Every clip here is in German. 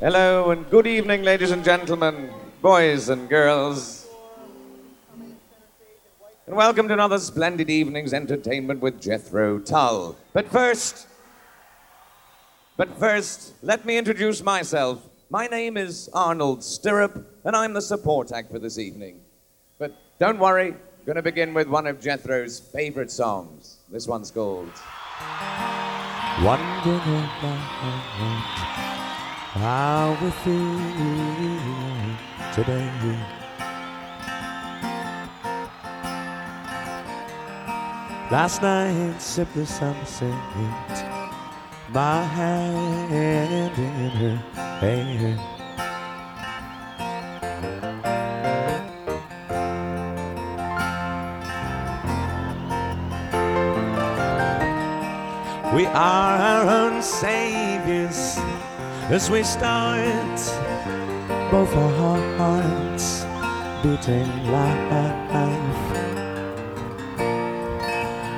Hello and good evening, ladies and gentlemen, boys and girls. And welcome to another splendid evening's entertainment with Jethro Tull. But first, but first, let me introduce myself. My name is Arnold Stirrup, and I'm the support act for this evening. But don't worry, I'm going to begin with one of Jethro's favorite songs. This one's called. About how we feel today. Last night, simply sunset, my hand in her hand. We are our own saviors as we start both our hearts beating life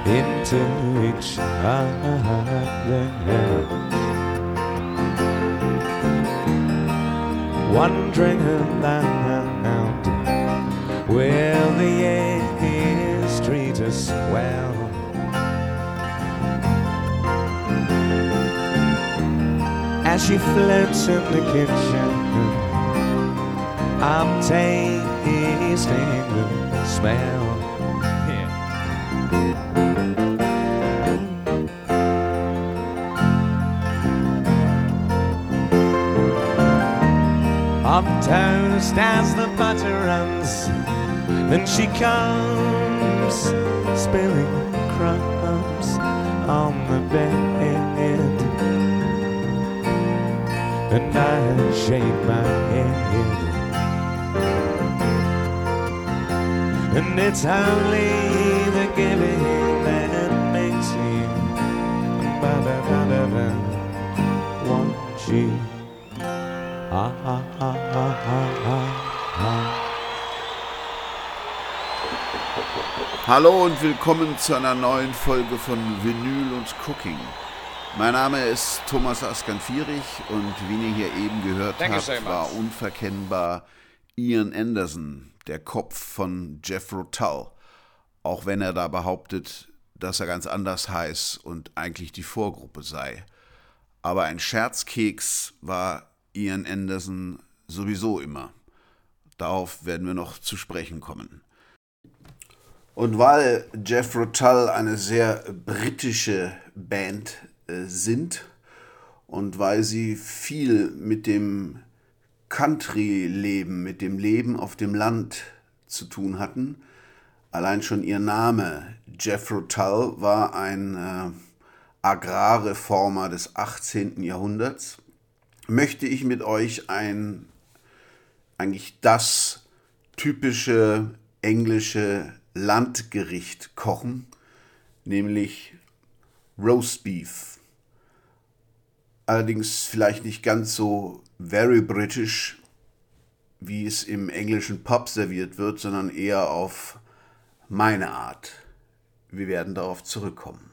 into each other. Wondering aloud, will the years treat us well? As she floats in the kitchen, I'm tasting the smell. Up toast as the butter runs, then she comes spilling crumbs on the bed. And I shake my head. And it's only the giving that makes you ba-da-da-da-da want you. Ah, ah, ah, ah, ah, ah, ah. Hallo und willkommen zu einer neuen Folge von Vinyl und Cooking. Mein Name ist Thomas Askan-Fierich und wie ihr hier eben gehört you habt, so war unverkennbar Ian Anderson, der Kopf von Jethro Tull. Auch wenn er da behauptet, dass er ganz anders heißt und eigentlich die Vorgruppe sei. Aber ein Scherzkeks war Ian Anderson sowieso immer. Darauf werden wir noch zu sprechen kommen. Und weil Jethro Tull eine sehr britische Band sind und weil sie viel mit dem Country-Leben, mit dem Leben auf dem Land zu tun hatten, allein schon ihr Name Jethro Tull war ein äh, Agrarreformer des 18. Jahrhunderts, möchte ich mit euch ein eigentlich das typische englische Landgericht kochen, nämlich Roast Beef. Allerdings vielleicht nicht ganz so very British, wie es im englischen Pub serviert wird, sondern eher auf meine Art. Wir werden darauf zurückkommen.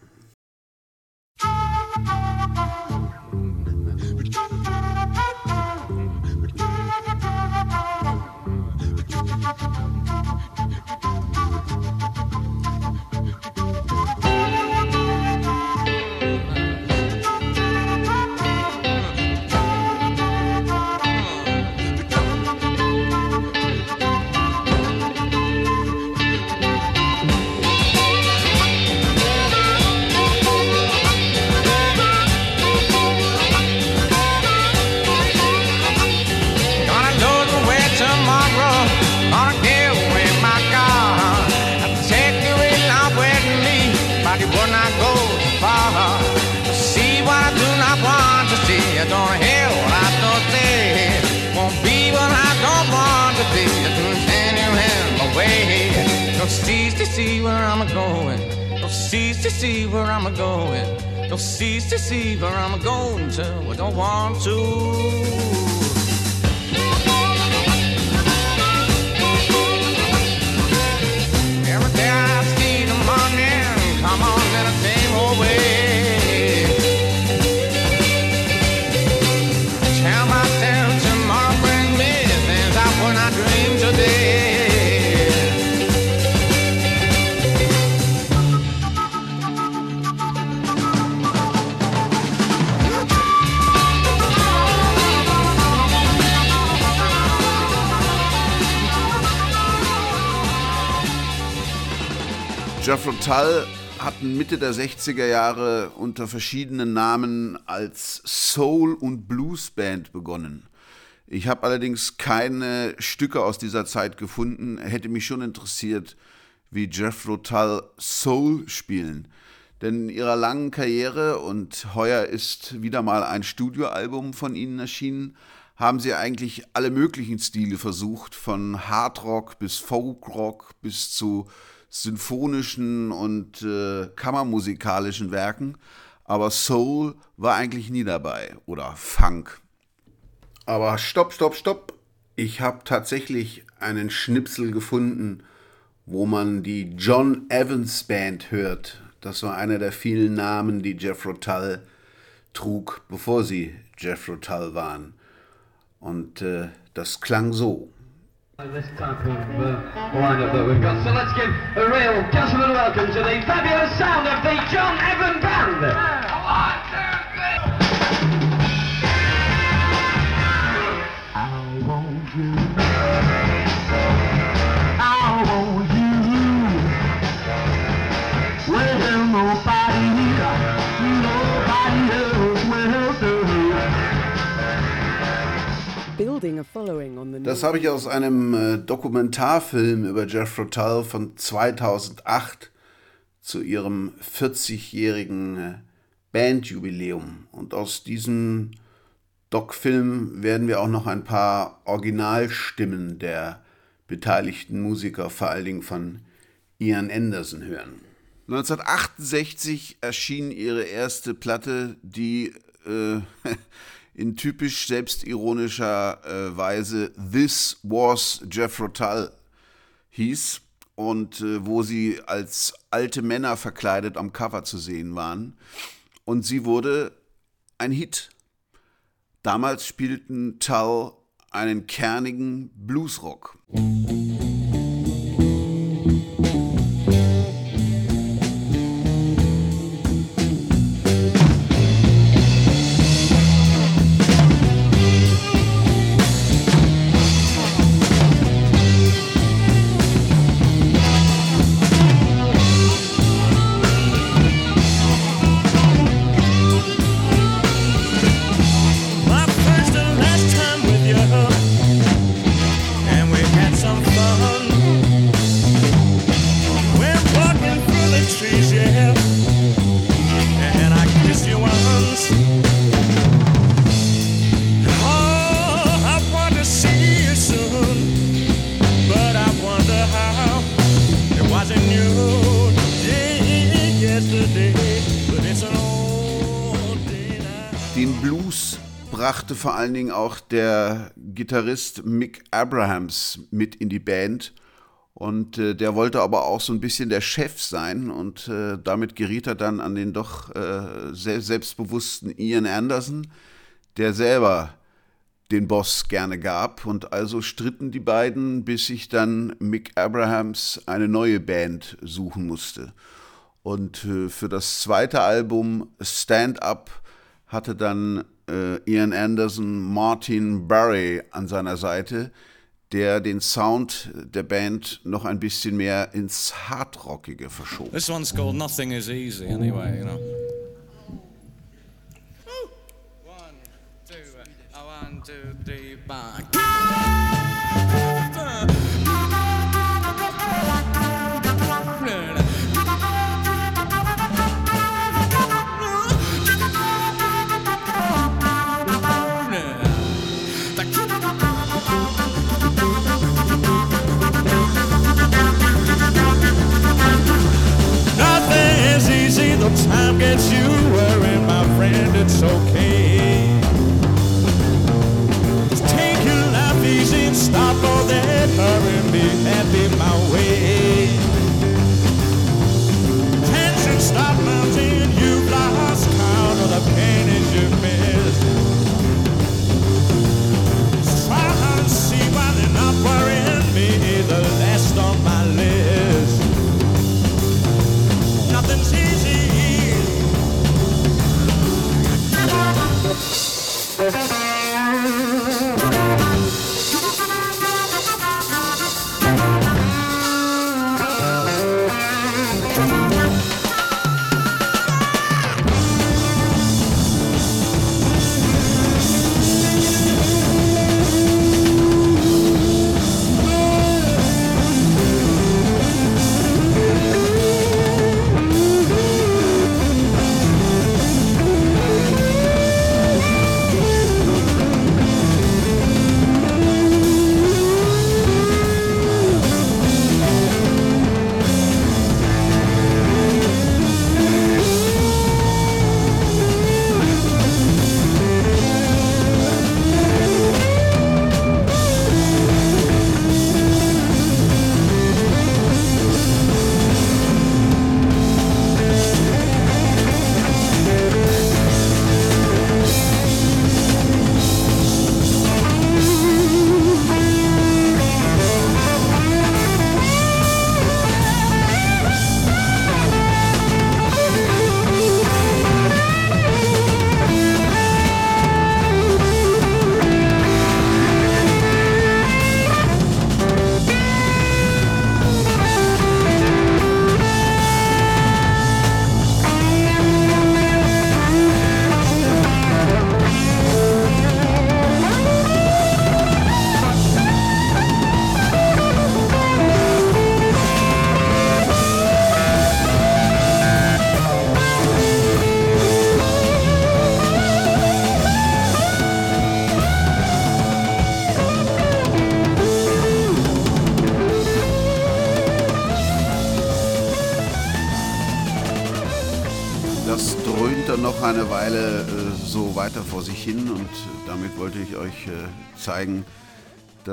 Cease to see where I'm a going. Don't cease to see where I'm a going to. I don't want to. Every day I see the morning, come on in the same Jethro Tull hatten Mitte der 60er Jahre unter verschiedenen Namen als Soul- und Bluesband begonnen. Ich habe allerdings keine Stücke aus dieser Zeit gefunden. Hätte mich schon interessiert, wie Jethro Tull Soul spielen. Denn in ihrer langen Karriere, und heuer ist wieder mal ein Studioalbum von ihnen erschienen, haben sie eigentlich alle möglichen Stile versucht, von Hardrock bis Folkrock bis zu sinfonischen und äh, kammermusikalischen Werken, aber Soul war eigentlich nie dabei oder Funk. Aber stopp, stopp, stopp. Ich habe tatsächlich einen Schnipsel gefunden, wo man die John Evans Band hört. Das war einer der vielen Namen, die Jethro Tull trug, bevor sie Jethro Tull waren. Und äh, das klang so. This type of uh, lineup that we've got. So let's give a real gentleman welcome to the fabulous sound of the John Evan Band. I want you. Das habe ich aus einem äh, Dokumentarfilm über Jethro Tull von 2008 zu ihrem 40-jährigen äh, Bandjubiläum. Und aus diesem Doc-Film werden wir auch noch ein paar Originalstimmen der beteiligten Musiker, vor allen Dingen von Ian Anderson, hören. 1968 erschien ihre erste Platte, die äh, in typisch selbstironischer äh, Weise This Was Jethro Tull hieß und äh, wo sie als alte Männer verkleidet am Cover zu sehen waren. Und sie wurde ein Hit. Damals spielten Tull einen kernigen Bluesrock. My vor allen Dingen auch der Gitarrist Mick Abrahams mit in die Band. Und äh, der wollte aber auch so ein bisschen der Chef sein. Und äh, damit geriet er dann an den doch äh, sehr selbstbewussten Ian Anderson, der selber den Boss gerne gab. Und also stritten die beiden, bis sich dann Mick Abrahams eine neue Band suchen musste. Und äh, für das zweite Album Stand Up hatte dann äh, Ian Anderson Martin Barry an seiner Seite, der den Sound der Band noch ein bisschen mehr ins Hardrockige verschob. This one's called Nothing Is Easy, anyway, you know. One, two, uh, one, two, three, four. Time gets you worrying, my friend, it's okay. Just take your life easy and stop all that hurry and be happy my way. Tension stop mounting, you've lost count of the pain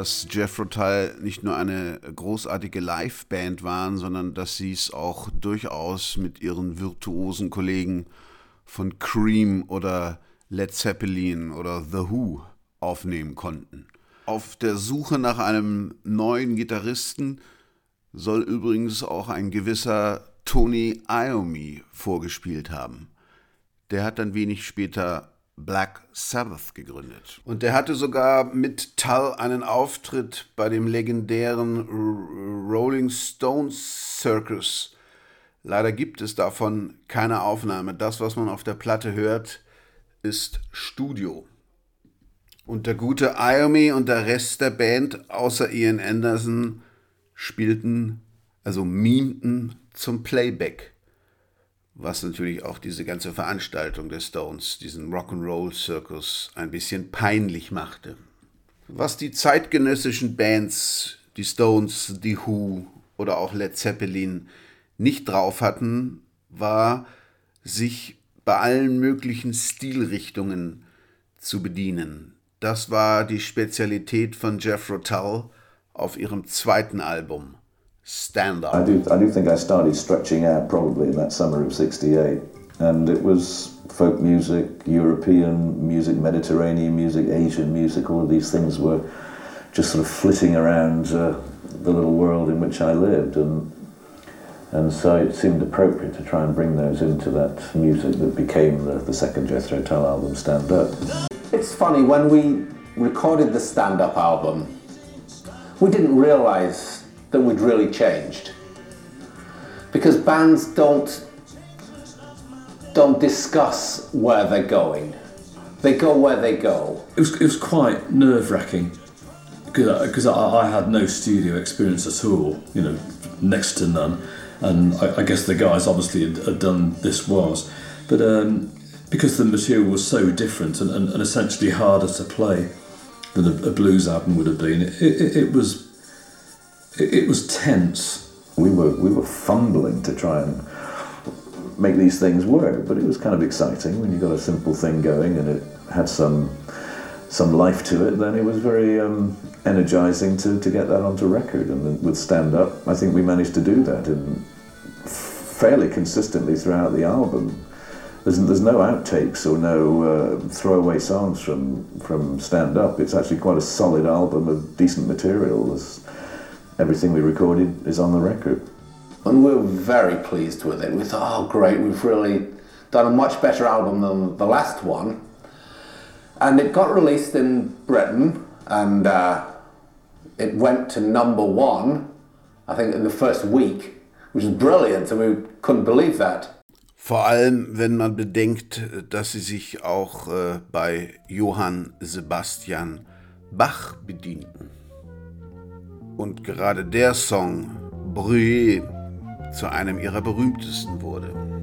dass Jeff Rotal nicht nur eine großartige Liveband waren, sondern dass sie es auch durchaus mit ihren virtuosen Kollegen von Cream oder Led Zeppelin oder The Who aufnehmen konnten. Auf der Suche nach einem neuen Gitarristen soll übrigens auch ein gewisser Tony Iommi vorgespielt haben. Der hat dann wenig später Black Sabbath gegründet. Und der hatte sogar mit Tull einen Auftritt bei dem legendären Rolling Stones Circus. Leider gibt es davon keine Aufnahme. Das, was man auf der Platte hört, ist Studio. Und der gute Iommi und der Rest der Band, außer Ian Anderson, spielten, also mimten zum Playback was natürlich auch diese ganze Veranstaltung des Stones, diesen Rock'n'Roll-Zirkus, ein bisschen peinlich machte. Was die zeitgenössischen Bands, die Stones, die Who oder auch Led Zeppelin nicht drauf hatten, war, sich bei allen möglichen Stilrichtungen zu bedienen. Das war die Spezialität von Jeff Rotal auf ihrem zweiten Album stand up? I do, I do think I started stretching out probably in that summer of 68. And it was folk music, European music, Mediterranean music, Asian music, all of these things were just sort of flitting around uh, the little world in which I lived. And, and so it seemed appropriate to try and bring those into that music that became the, the second Jethro Tull album, Stand Up. It's funny, when we recorded the Stand Up album, we didn't realise that we'd really changed. Because bands don't don't discuss where they're going. They go where they go. It was, it was quite nerve wracking because I, I, had no studio experience at all, you know, next to none. And I, I guess the guys obviously had, had done this was. But um, because the material was so different and, and, and essentially harder to play than a, a, blues album would have been, it, it, it was it, it was tense. We were we were fumbling to try and make these things work, but it was kind of exciting when you got a simple thing going and it had some some life to it. Then it was very um, energizing to, to get that onto record. And with Stand Up, I think we managed to do that fairly consistently throughout the album. There's, there's no outtakes or no uh, throwaway songs from from Stand Up. It's actually quite a solid album of decent material. There's, everything we recorded is on the record. And we were very pleased with it. We thought, oh, great, we've really done a much better album than the last one. And it got released in Britain and uh, it went to number one, I think, in the first week, which is brilliant, and we couldn't believe that. Vor allem, wenn man bedenkt, dass sie sich auch äh, bei Johann Sebastian Bach bedienten. Und gerade der Song Brûlé zu einem ihrer berühmtesten wurde.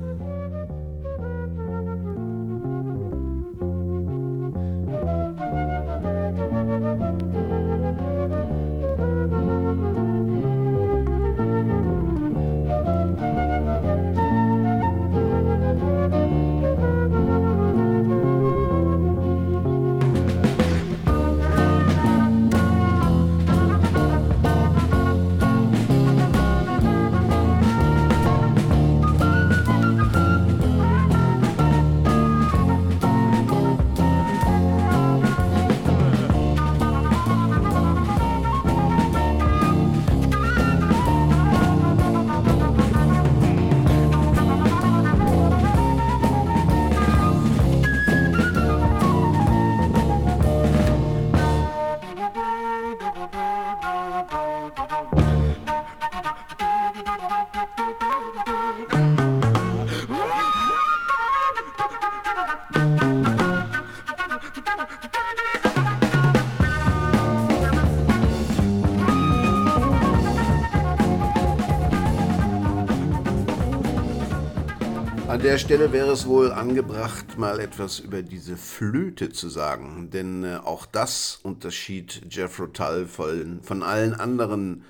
Der Stelle wäre es wohl angebracht, mal etwas über diese Flöte zu sagen, denn äh, auch das unterschied Jethro Tull von, von allen anderen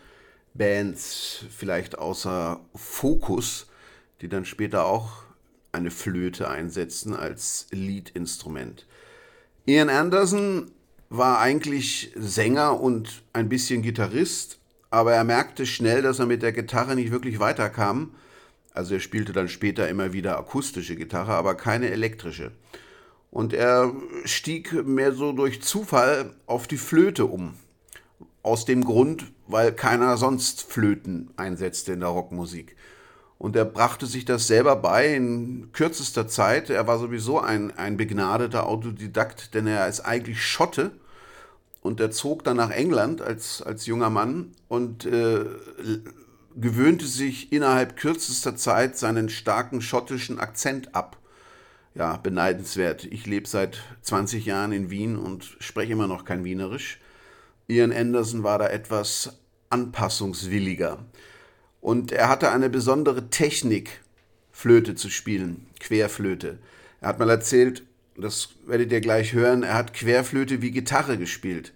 Bands, vielleicht außer Focus, die dann später auch eine Flöte einsetzen als Leadinstrument. Ian Anderson war eigentlich Sänger und ein bisschen Gitarrist, aber er merkte schnell, dass er mit der Gitarre nicht wirklich weiterkam. Also er spielte dann später immer wieder akustische Gitarre, aber keine elektrische. Und er stieg mehr so durch Zufall auf die Flöte um. Aus dem Grund, weil keiner sonst Flöten einsetzte in der Rockmusik. Und er brachte sich das selber bei in kürzester Zeit. Er war sowieso ein, ein begnadeter Autodidakt, denn er ist eigentlich Schotte. Und er zog dann nach England als, als junger Mann und äh, gewöhnte sich innerhalb kürzester Zeit seinen starken schottischen Akzent ab. Ja, beneidenswert. Ich lebe seit 20 Jahren in Wien und spreche immer noch kein Wienerisch. Ian Anderson war da etwas anpassungswilliger. Und er hatte eine besondere Technik, Flöte zu spielen, Querflöte. Er hat mal erzählt, das werdet ihr gleich hören, er hat Querflöte wie Gitarre gespielt.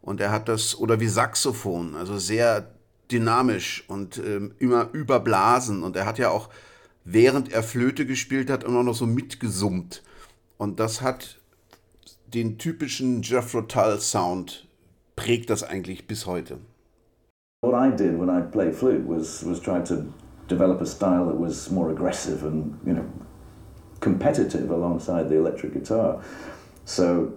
Und er hat das, oder wie Saxophon, also sehr dynamisch und ähm, immer überblasen. Und er hat ja auch, während er Flöte gespielt hat, immer noch so mitgesummt. Und das hat den typischen Jethro Tull Sound, prägt das eigentlich bis heute. What I did when I played flute was was try to develop a style that was more aggressive and you know competitive alongside the electric guitar. So,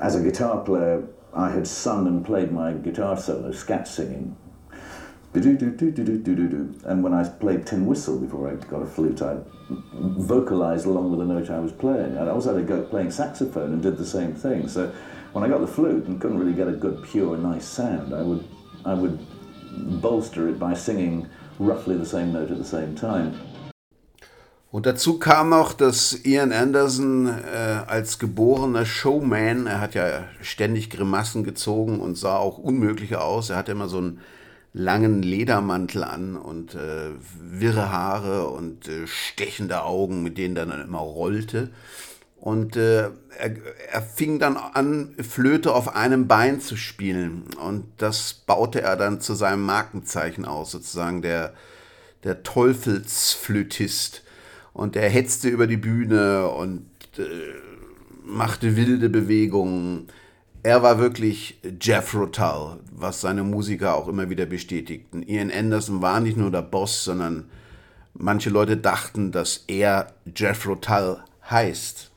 as a guitar player, I had sung and played my guitar solo, scat singing. And when I played tin whistle before I got a flute, I vocalized along with the note I was playing. I also had a go playing saxophone and did the same thing. So when I got the flute and couldn't really get a good, pure, nice sound, I would, I would bolster it by singing roughly the same note at the same time. Und dazu kam noch, dass Ian Anderson äh, als geborener Showman, er hat ja ständig Grimassen gezogen und sah auch unmöglich aus. Er hatte immer so einen langen Ledermantel an und äh, wirre Haare und äh, stechende Augen, mit denen er dann immer rollte. Und äh, er, er fing dann an, Flöte auf einem Bein zu spielen. Und das baute er dann zu seinem Markenzeichen aus, sozusagen der, der Teufelsflötist. Und er hetzte über die Bühne und äh, machte wilde Bewegungen. Er war wirklich Jeff Tull, was seine Musiker auch immer wieder bestätigten. Ian Anderson war nicht nur der Boss, sondern manche Leute dachten, dass er Jeff Tull heißt.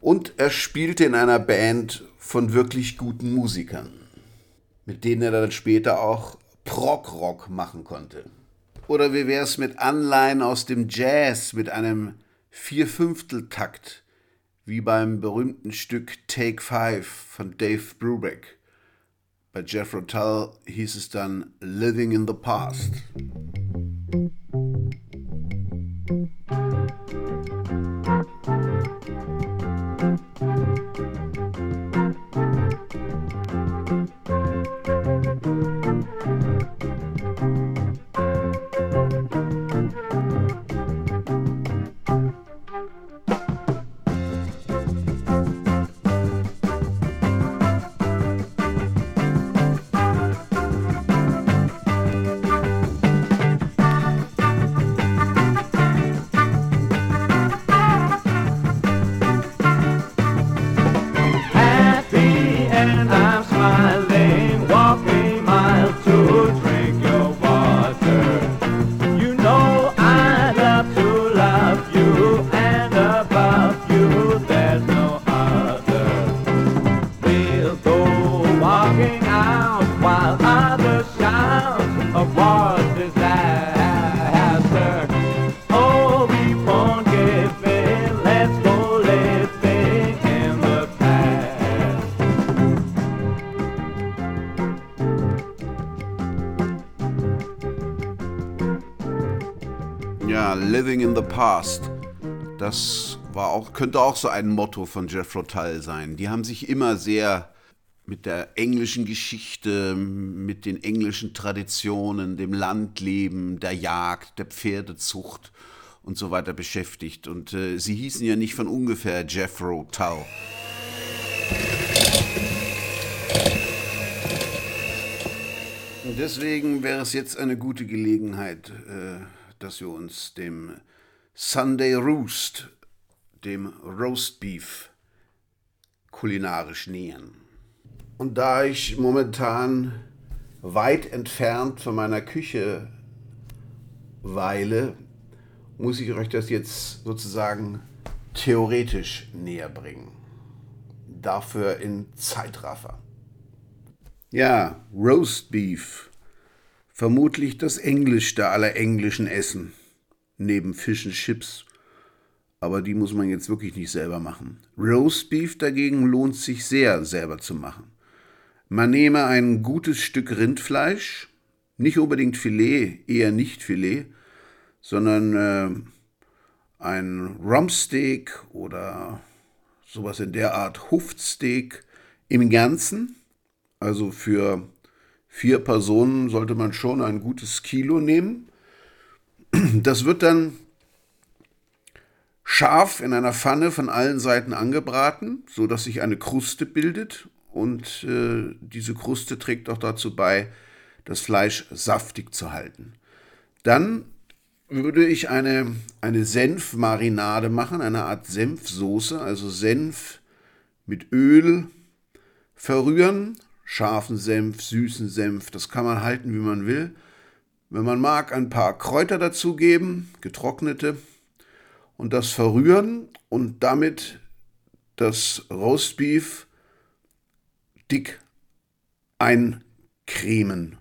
Und er spielte in einer Band von wirklich guten Musikern, mit denen er dann später auch Prog-Rock machen konnte. Oder wie wäre es mit Anleihen aus dem Jazz mit einem Vierfünfteltakt, wie beim berühmten Stück Take Five von Dave Brubeck. Bei Jeff Tull hieß es dann Living in the Past. Past. Das war auch, könnte auch so ein Motto von Jeff Tull sein. Die haben sich immer sehr mit der englischen Geschichte, mit den englischen Traditionen, dem Landleben, der Jagd, der Pferdezucht und so weiter beschäftigt. Und äh, sie hießen ja nicht von ungefähr Tull. Und deswegen wäre es jetzt eine gute Gelegenheit, äh, dass wir uns dem Sunday Roost, dem Roastbeef, kulinarisch nähern. Und da ich momentan weit entfernt von meiner Küche weile, muss ich euch das jetzt sozusagen theoretisch näher bringen. Dafür in Zeitraffer. Ja, Roast Beef. Vermutlich das englischste aller englischen Essen. Neben Fish and Chips. Aber die muss man jetzt wirklich nicht selber machen. Roast Beef dagegen lohnt sich sehr selber zu machen. Man nehme ein gutes Stück Rindfleisch, nicht unbedingt Filet, eher nicht Filet, sondern äh, ein Rumpsteak oder sowas in der Art Huftsteak im Ganzen. Also für vier Personen sollte man schon ein gutes Kilo nehmen. Das wird dann scharf in einer Pfanne von allen Seiten angebraten, sodass sich eine Kruste bildet und äh, diese Kruste trägt auch dazu bei, das Fleisch saftig zu halten. Dann würde ich eine, eine Senfmarinade machen, eine Art Senfsoße, also Senf mit Öl verrühren, scharfen Senf, süßen Senf, das kann man halten, wie man will. Wenn man mag, ein paar Kräuter dazugeben, getrocknete, und das verrühren und damit das Roastbeef dick eincremen.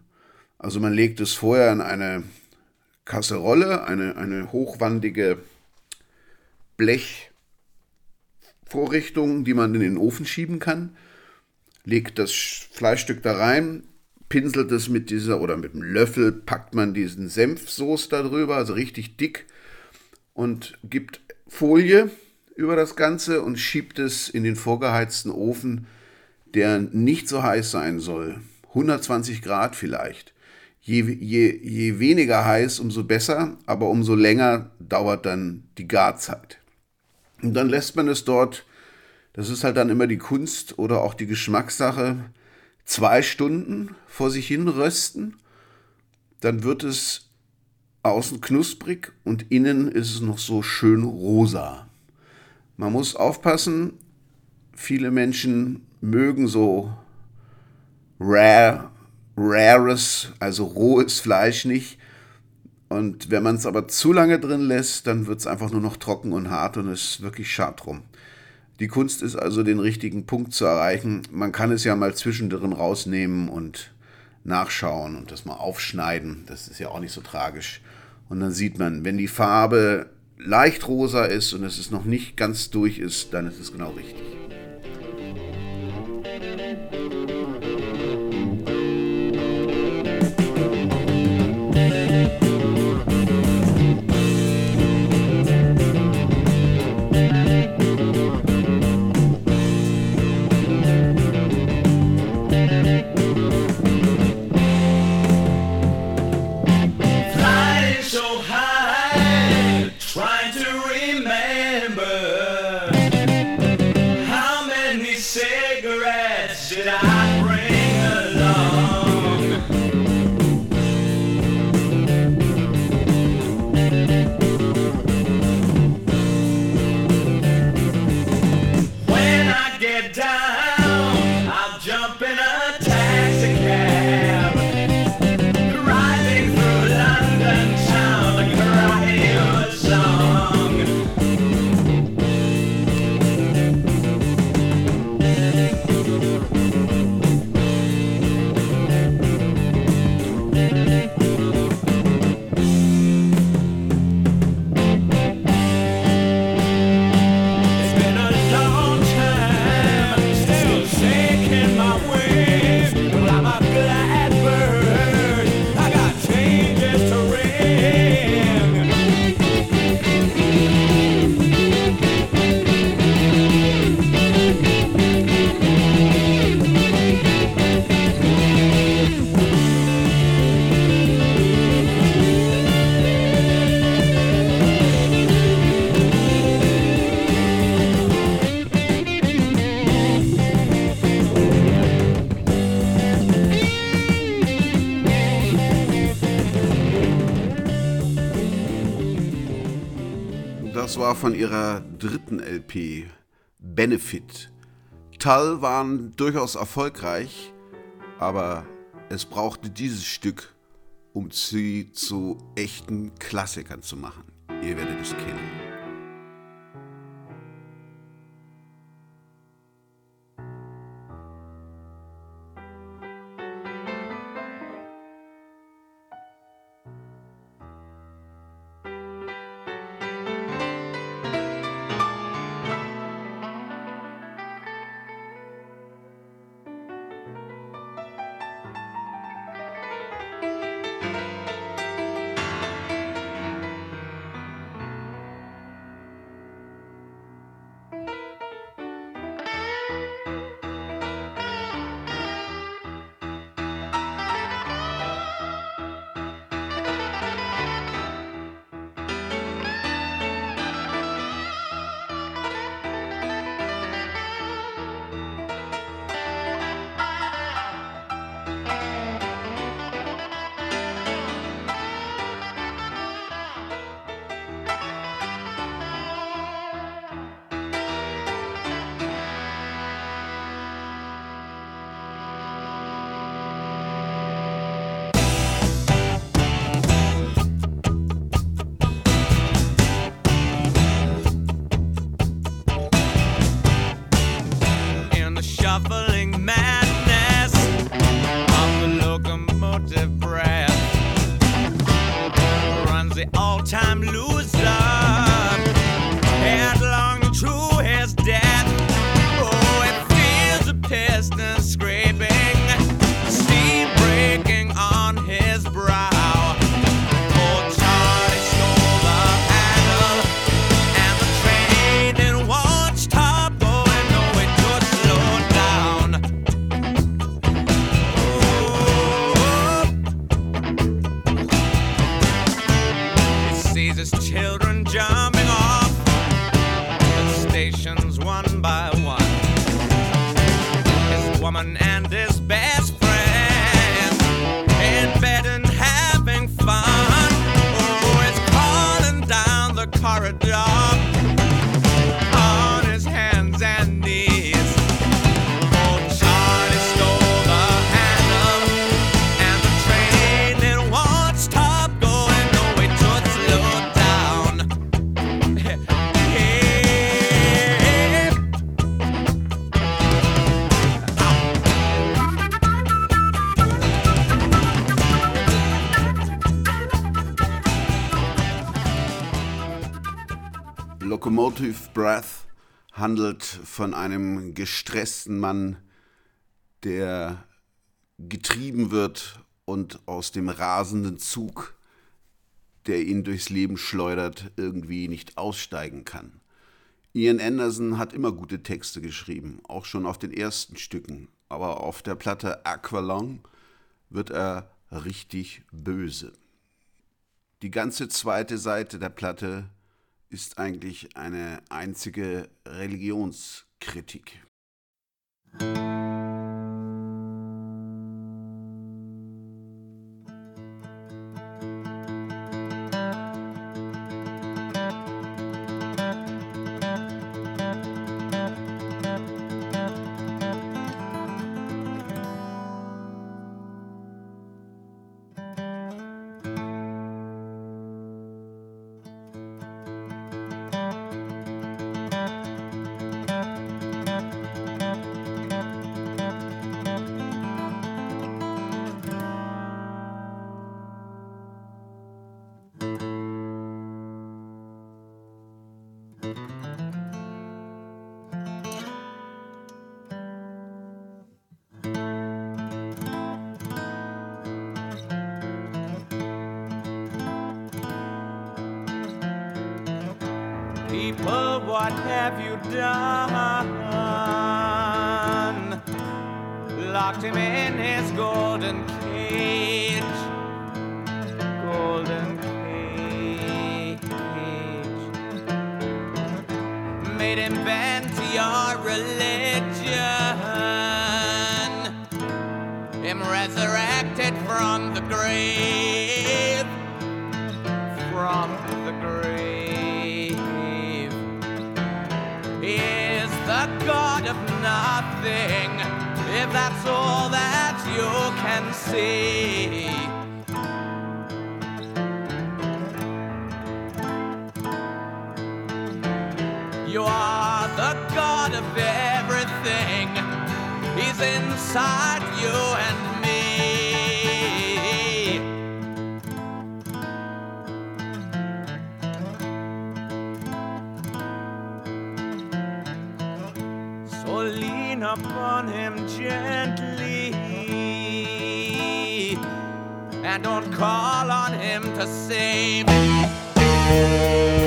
Also man legt es vorher in eine Kasserolle, eine, eine hochwandige Blechvorrichtung, die man in den Ofen schieben kann, legt das Fleischstück da rein, pinselt es mit dieser oder mit einem Löffel, packt man diesen Senfsoße darüber, also richtig dick, und gibt Folie über das Ganze und schiebt es in den vorgeheizten Ofen der nicht so heiß sein soll. 120 Grad vielleicht. Je, je, je weniger heiß, umso besser, aber umso länger dauert dann die Garzeit. Und dann lässt man es dort, das ist halt dann immer die Kunst oder auch die Geschmackssache, zwei Stunden vor sich hin rösten. Dann wird es außen knusprig und innen ist es noch so schön rosa. Man muss aufpassen, viele Menschen mögen so rare, rares, also rohes Fleisch nicht. Und wenn man es aber zu lange drin lässt, dann wird es einfach nur noch trocken und hart und ist wirklich schad drum. Die Kunst ist also, den richtigen Punkt zu erreichen. Man kann es ja mal zwischendrin rausnehmen und nachschauen und das mal aufschneiden. Das ist ja auch nicht so tragisch. Und dann sieht man, wenn die Farbe leicht rosa ist und es noch nicht ganz durch ist, dann ist es genau richtig. War von ihrer dritten LP, Benefit. Tull waren durchaus erfolgreich, aber es brauchte dieses Stück, um sie zu echten Klassikern zu machen. Ihr werdet es kennen. Yeah. dog. Locomotive Breath handelt von einem gestressten Mann, der getrieben wird und aus dem rasenden Zug, der ihn durchs Leben schleudert, irgendwie nicht aussteigen kann. Ian Anderson hat immer gute Texte geschrieben, auch schon auf den ersten Stücken, aber auf der Platte Aqualung wird er richtig böse. Die ganze zweite Seite der Platte ist eigentlich eine einzige Religionskritik. See. You are the God of everything. He's inside call on him to save. you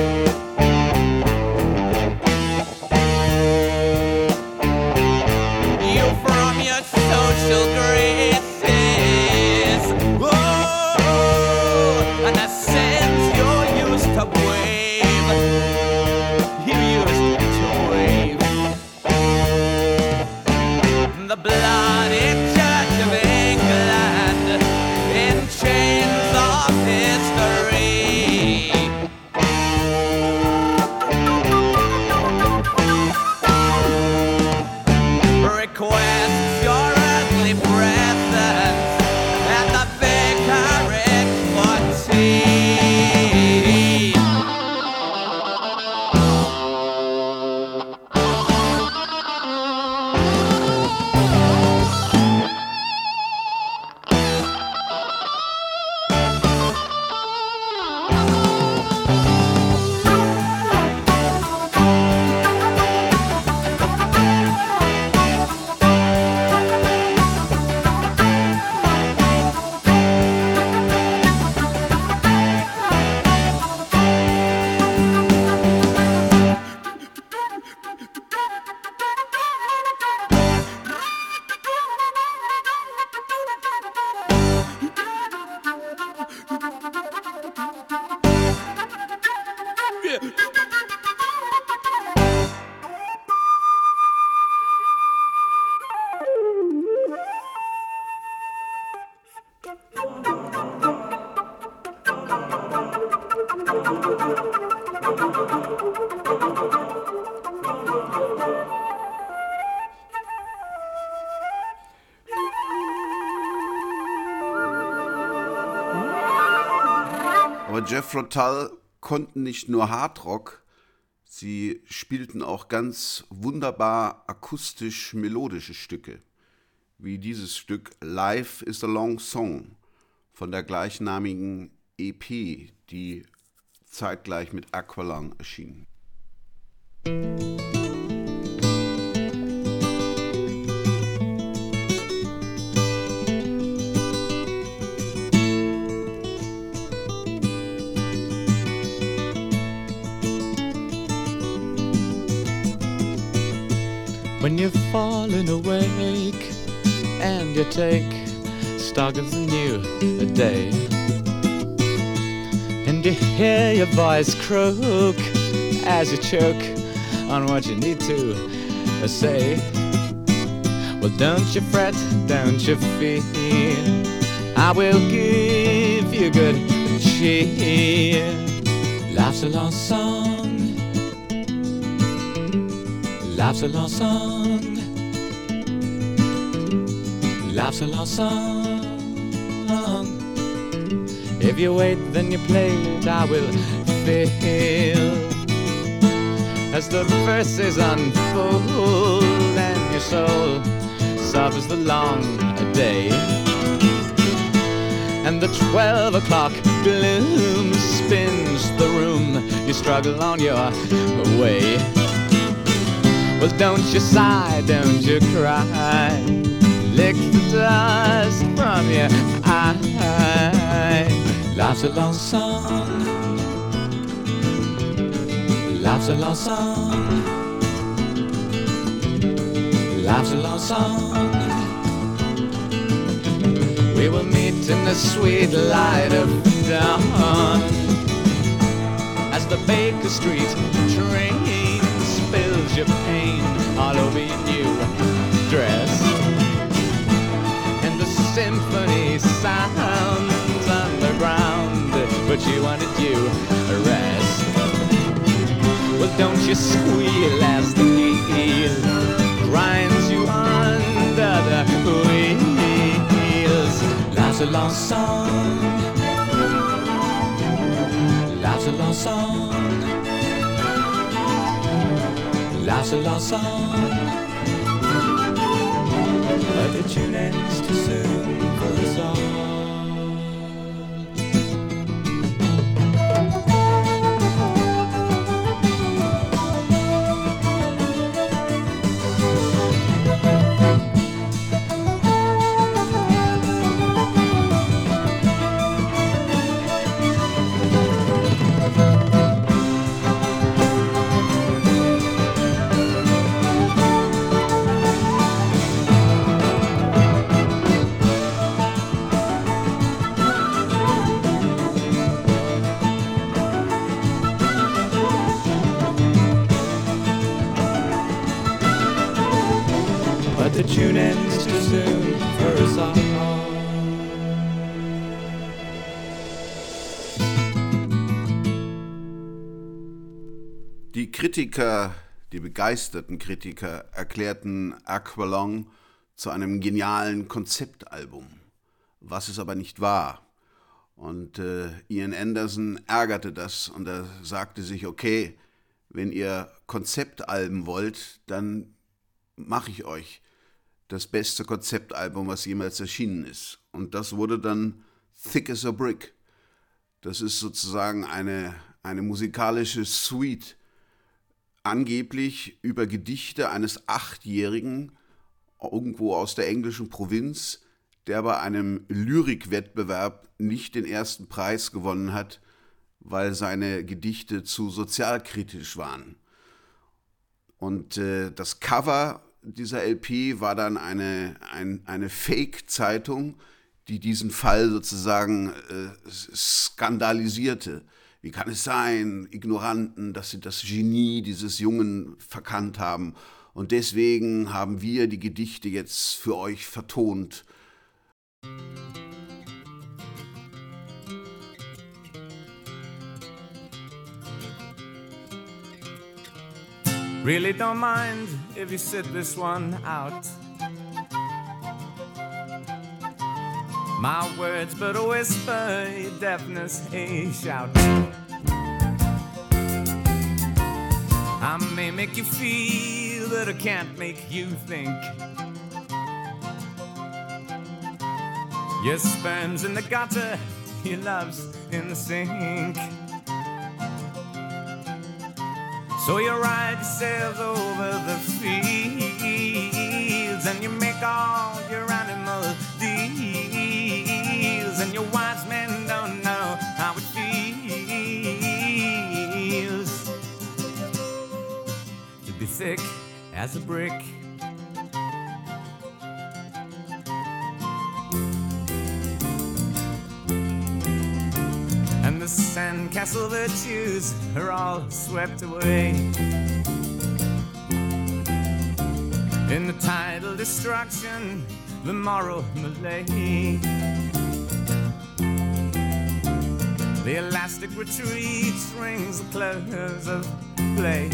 Tull konnten nicht nur Hardrock, sie spielten auch ganz wunderbar akustisch melodische Stücke, wie dieses Stück Life is a Long Song von der gleichnamigen EP, die zeitgleich mit Aqualung erschien. When falling awake and you take stock of the new day, and you hear your voice croak as you choke on what you need to say. Well, don't you fret, don't you fear. I will give you good cheer. Life's a long song. Life's a long song. Life's a long song. If you wait, then you play it, I will feel. As the verses unfold and your soul suffers the long day. And the twelve o'clock gloom spins the room. You struggle on your way. Well, don't you sigh, don't you cry. Dust from your eye. Life's a long song. Life's a long song. Life's a long song. We will meet in the sweet light of dawn as the Baker Street train spills your pain all over your new dress symphony sounds underground, but you wanted to rest. Well, don't you squeal as the wheel grinds you under the wheels. Life's a long song. Life's a long song. Life's a long song. But the tune ends too soon for us all. Kritiker, die begeisterten Kritiker, erklärten Aqualong zu einem genialen Konzeptalbum, was es aber nicht war. Und äh, Ian Anderson ärgerte das und er sagte sich, okay, wenn ihr Konzeptalben wollt, dann mache ich euch das beste Konzeptalbum, was jemals erschienen ist. Und das wurde dann Thick as a Brick. Das ist sozusagen eine, eine musikalische Suite, angeblich über Gedichte eines Achtjährigen, irgendwo aus der englischen Provinz, der bei einem Lyrikwettbewerb nicht den ersten Preis gewonnen hat, weil seine Gedichte zu sozialkritisch waren. Und äh, das Cover dieser LP war dann eine, ein, eine Fake-Zeitung, die diesen Fall sozusagen äh, skandalisierte. Wie kann es sein, Ignoranten, dass sie das Genie dieses Jungen verkannt haben? Und deswegen haben wir die Gedichte jetzt für euch vertont. Really don't mind if you sit this one out. My words but a whisper, your deafness a shout. I may make you feel, but I can't make you think. Your sperm's in the gutter, your love's in the sink. So you ride yourselves over the fields and you make all your animal and your wise men don't know how it feels to be thick as a brick. And the sandcastle virtues are all swept away. In the tidal destruction, the moral malay. The elastic retreat rings the close of play.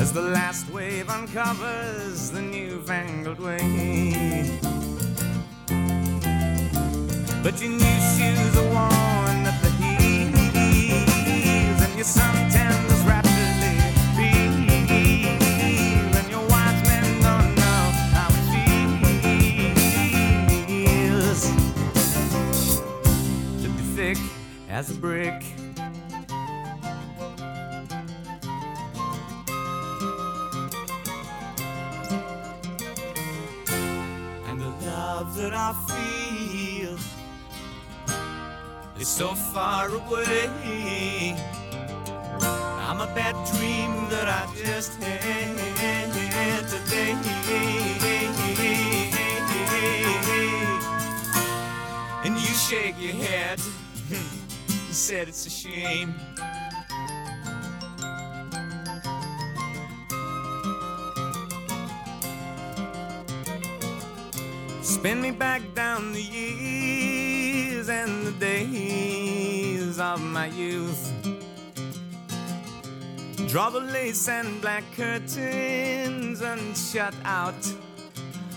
As the last wave uncovers the newfangled way. But your new shoes are worn at the heels, and your suntan as a brick. And the love that I feel is so far away. I'm a bad dream that I just had today. And you shake your head, said it's a shame. Spin me back down the years and the days of my youth. Draw the lace and black curtains and shut out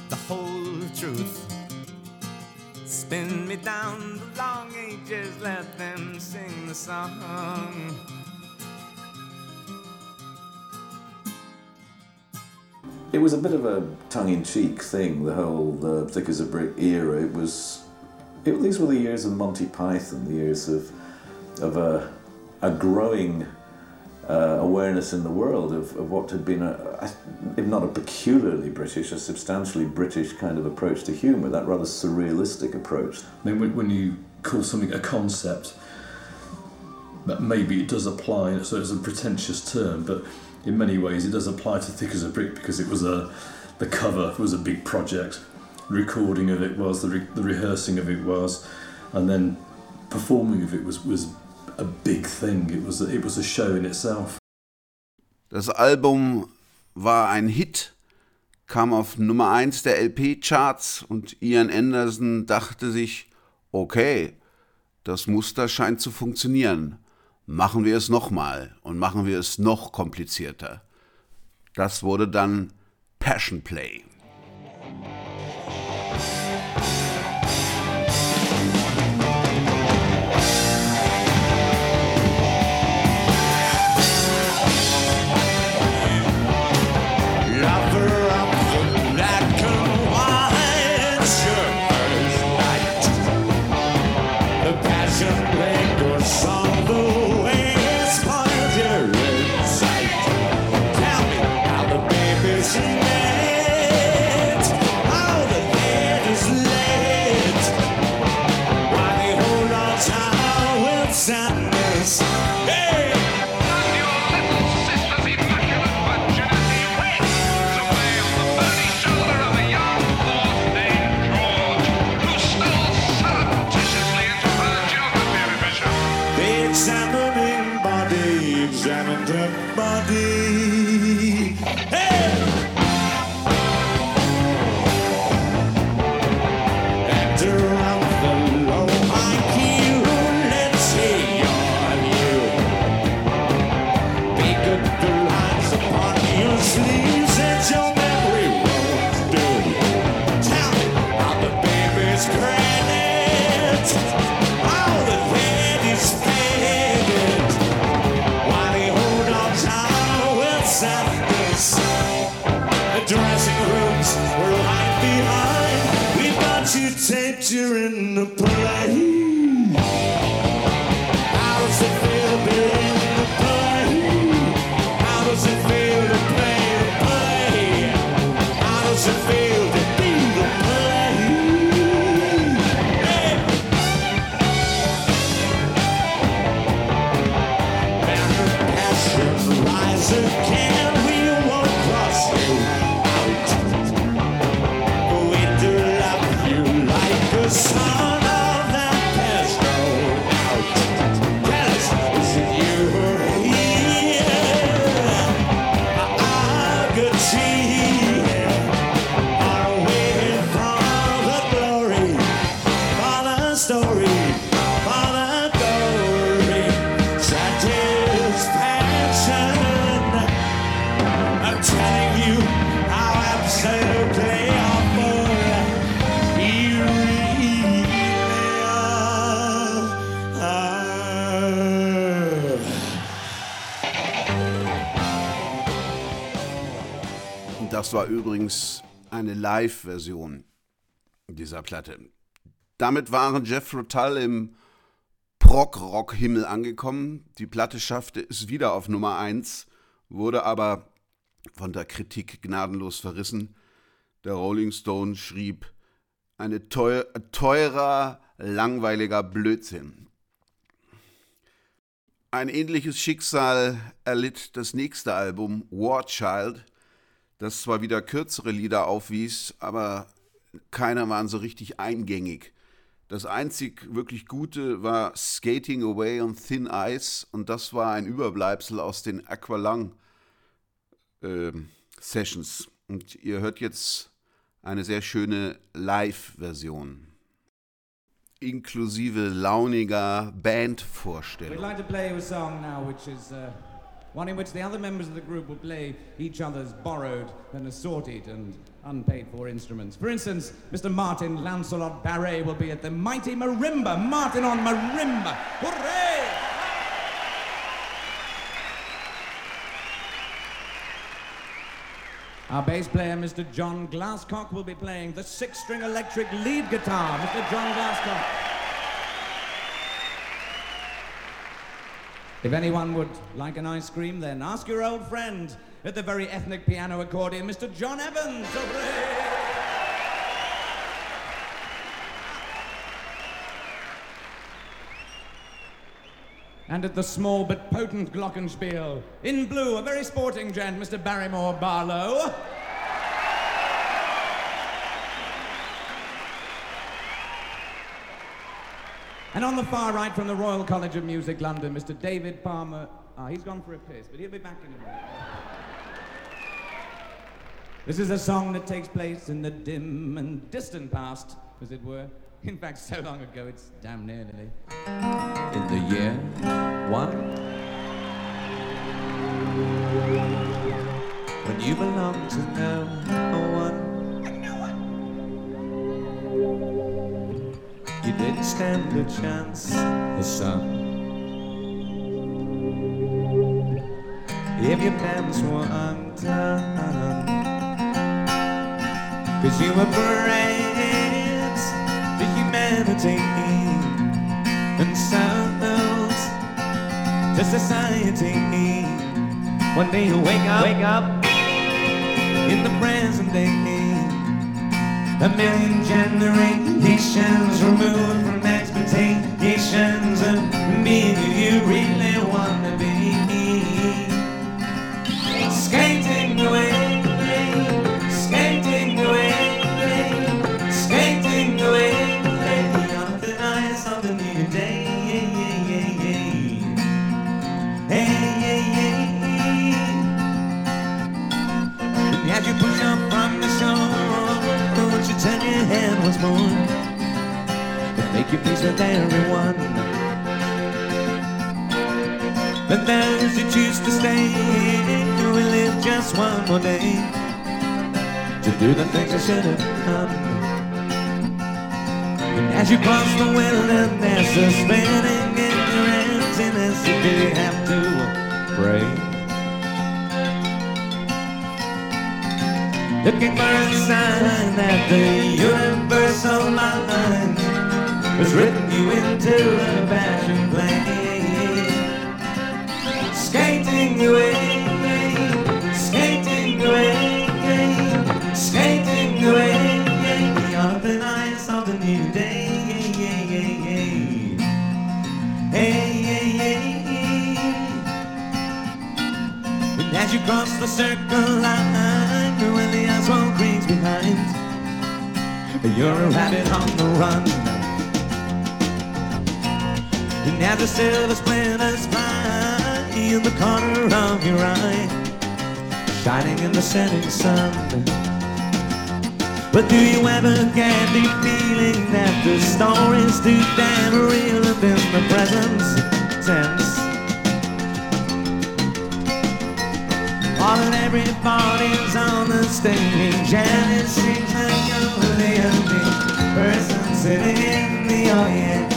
the whole truth. Spin me down the long ages, let them sing the song. It was a bit of a tongue-in-cheek thing. The whole the thick as a brick era. It was. It, these were the years of Monty Python, the years of of a a growing uh, awareness in the world of, of what had been a, if not a peculiarly British, a substantially British kind of approach to humour. That rather surrealistic approach. I mean, when, when you call something a concept, that maybe it does apply. So it's a pretentious term, but in many ways it does apply to Thick as a Brick because it was a the cover was a big project, recording of it was the, re, the rehearsing of it was, and then performing of it was was a big thing. It was it was a show in itself. Das Album war ein Hit, kam auf Nummer 1 der LP-Charts und Ian Anderson dachte sich, okay, das Muster scheint zu funktionieren. Machen wir es nochmal und machen wir es noch komplizierter. Das wurde dann Passion Play. Das war übrigens eine Live-Version dieser Platte. Damit waren Jeff Tull im Prog-Rock-Himmel angekommen. Die Platte schaffte es wieder auf Nummer 1, wurde aber von der Kritik gnadenlos verrissen. Der Rolling Stone schrieb, eine teuer, teurer, langweiliger Blödsinn. Ein ähnliches Schicksal erlitt das nächste Album, War Child, das zwar wieder kürzere Lieder aufwies, aber keiner waren so richtig eingängig. Das einzig wirklich Gute war Skating Away on Thin Ice und das war ein Überbleibsel aus den Aqualung ähm, Sessions. Und ihr hört jetzt eine sehr schöne Live-Version. Inklusive launiger We'd Bandvorstellung. like to play you a song now which is uh, one in which the other members of the group will play each other's borrowed and assorted and unpaid for instruments. For instance, Mr. Martin Lancelot Barret will be at the mighty marimba. Martin on marimba. Hooray! Our bass player, Mr. John Glasscock, will be playing the six-string electric lead guitar. Mr. John Glasscock. If anyone would like an ice cream, then ask your old friend at the very ethnic piano accordion, Mr. John Evans. And at the small but potent glockenspiel, in blue, a very sporting gent, Mr. Barrymore Barlow. And on the far right from the Royal College of Music, London, Mr. David Palmer. Ah, he's gone for a piss, but he'll be back in a minute. This is a song that takes place in the dim and distant past, as it were. In fact, so long ago, it's damn near nearly. In the year one. When you belong to no one. Didn't stand a chance, the sun. If your pants were undone, cause you were brains to humanity and sounds to society. One day you wake up, wake up in the present day. A million generations removed from expectations of being you really Your peace with everyone. But those who choose to stay will live just one more day to do the things I should have done. And as you cross the wilderness, a spinning in your emptiness, you do have to pray. Looking for a sign that the universal oh, mind has written you into a passion play. Skating away, skating away, skating away on the ice of the new day. Hey, as you cross the circle line, when the asphalt creaks behind, you're a rabbit on the run. And the silver splinters fly in the corner of your eye, shining in the setting sun. But do you ever get the feeling that the story's too damn real up in the present tense? All and everybody's on the stage And it seems like you're the only person sitting in the audience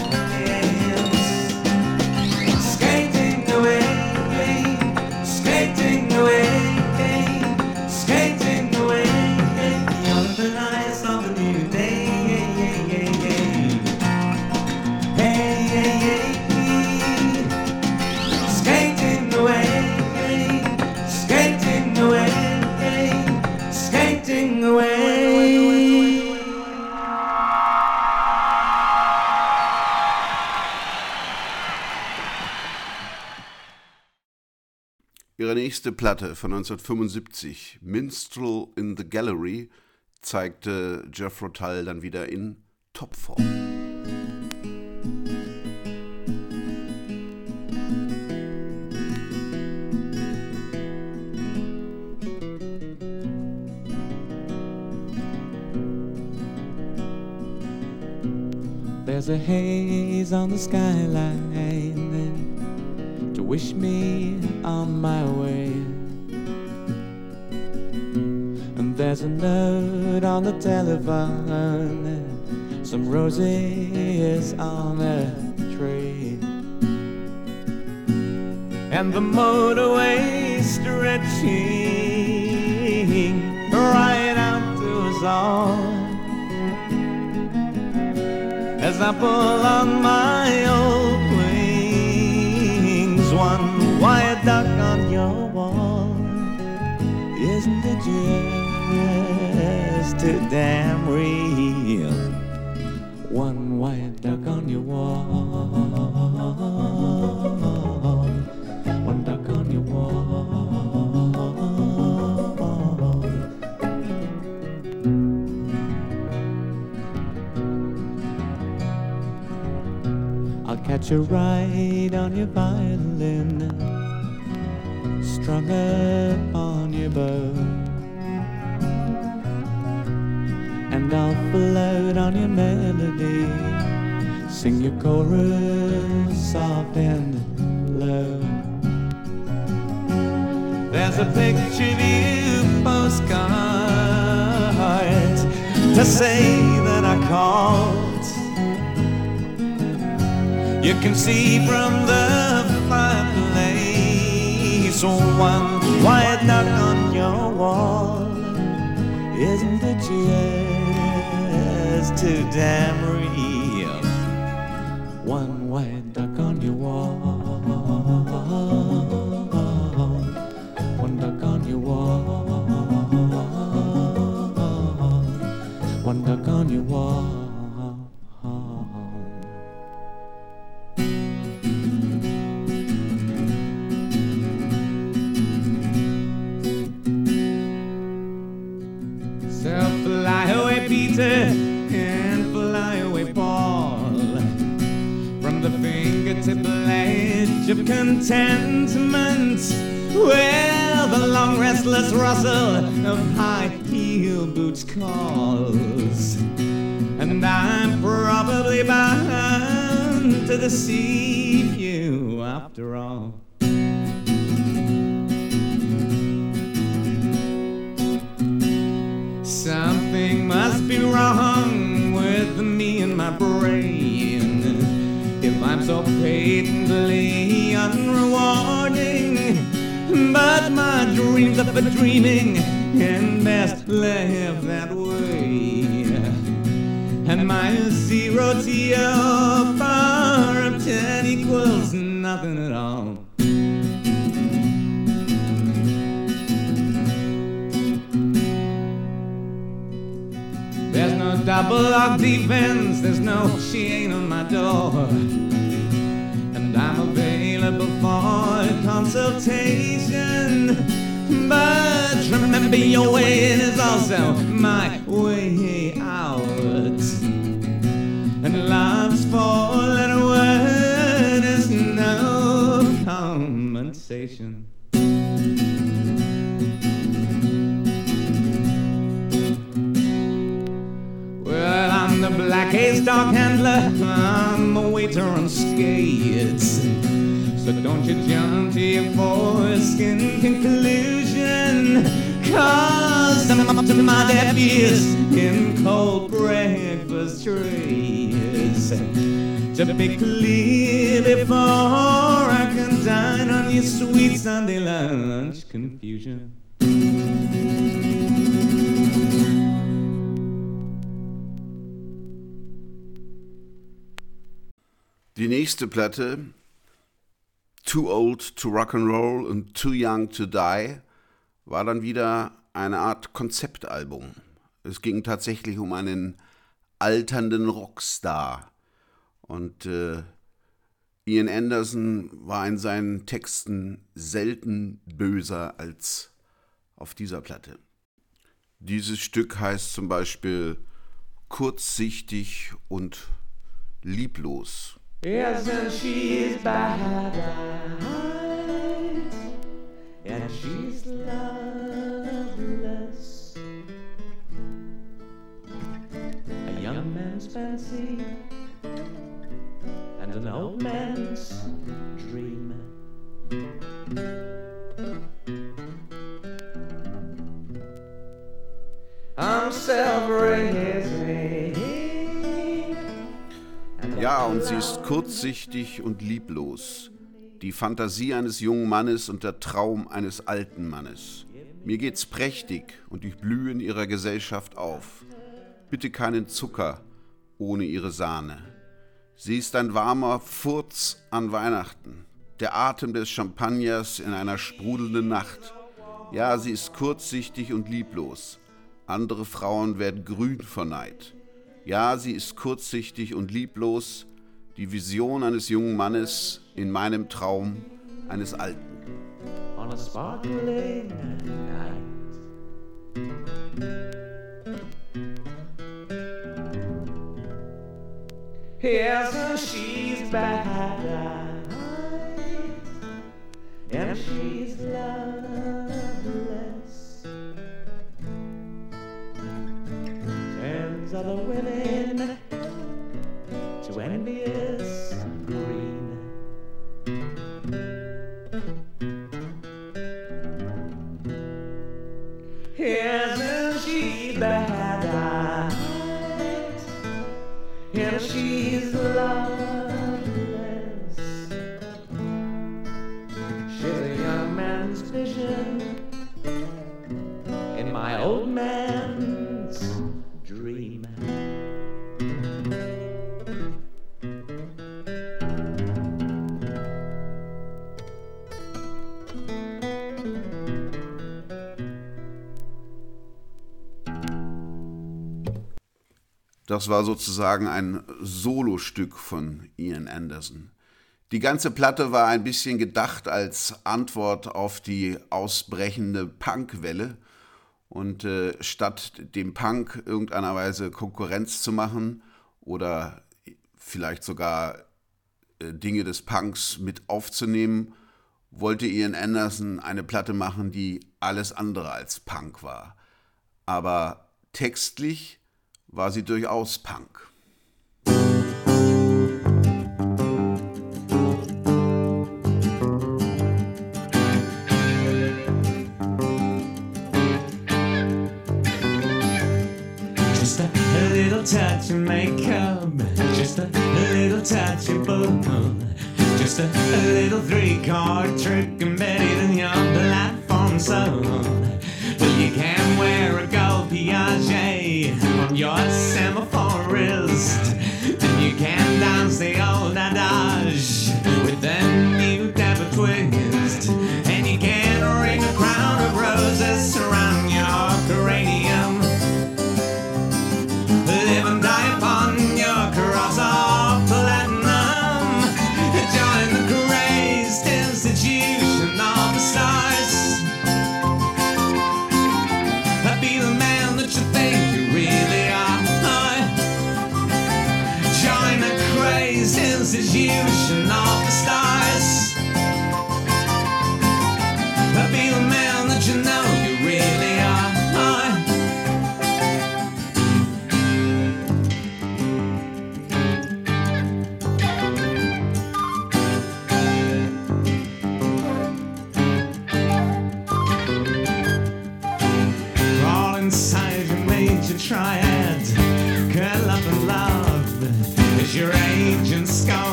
nächste Platte von 1975, Minstrel in the Gallery, zeigte Jeff Rotal dann wieder in Topform. There's a haze on the skyline wish me on my way. And there's a note on the telephone, some roses on a tray. And the motorway stretching right out to us all as I pull on my old One white duck on your wall, isn't it just too damn real? One white duck on your wall, one duck on your wall. I'll catch a ride on your violin, strung upon your bow. And I'll float on your melody, sing your chorus soft and low. There's a picture view postcard to say that I called. You can see from the fireplace one white duck on your wall. Isn't it just too damn real? see confusion. Die nächste Platte, Too Old to Rock and Roll und Too Young to Die, war dann wieder eine Art Konzeptalbum. Es ging tatsächlich um einen alternden Rockstar. Und äh, Ian Anderson war in seinen Texten selten böser als auf dieser Platte. Dieses Stück heißt zum Beispiel kurzsichtig und lieblos. Yes, and she's bad eyes, and she's loveless. A young man's fancy and an old man's dream. I'm self-raising. Ja, und sie ist kurzsichtig und lieblos. Die Fantasie eines jungen Mannes und der Traum eines alten Mannes. Mir geht's prächtig und ich blühe in ihrer Gesellschaft auf. Bitte keinen Zucker ohne ihre Sahne. Sie ist ein warmer Furz an Weihnachten, der Atem des Champagners in einer sprudelnden Nacht. Ja, sie ist kurzsichtig und lieblos. Andere Frauen werden grün vor Neid. Ja, sie ist kurzsichtig und lieblos, die Vision eines jungen Mannes in meinem Traum eines Alten. on a sparkling night. Yes, and she's bad, and she's loveless. Turns other women And she's loveless. She's a young man's vision in my old man's Das war sozusagen ein Solostück von Ian Anderson. Die ganze Platte war ein bisschen gedacht als Antwort auf die ausbrechende Punkwelle. Und äh, statt dem Punk irgendeiner Weise Konkurrenz zu machen oder vielleicht sogar äh, Dinge des Punks mit aufzunehmen, wollte Ian Anderson eine Platte machen, die alles andere als Punk war. Aber textlich war sie durchaus Punk. Just a little touch of makeup, just a little touch of boo. Just a little three-card trick embedded in your platform soul. Well, you can wear a gold Piaget on your semaphore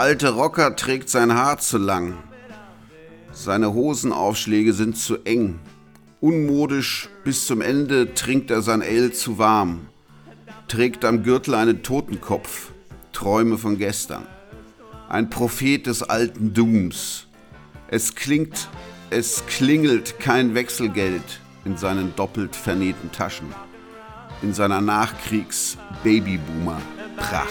Der alte Rocker trägt sein Haar zu lang. Seine Hosenaufschläge sind zu eng. Unmodisch bis zum Ende trinkt er sein Ale zu warm. Trägt am Gürtel einen Totenkopf. Träume von gestern. Ein Prophet des alten Dooms. Es klingt, es klingelt kein Wechselgeld in seinen doppelt vernähten Taschen. In seiner Nachkriegs-Babyboomer-Pracht.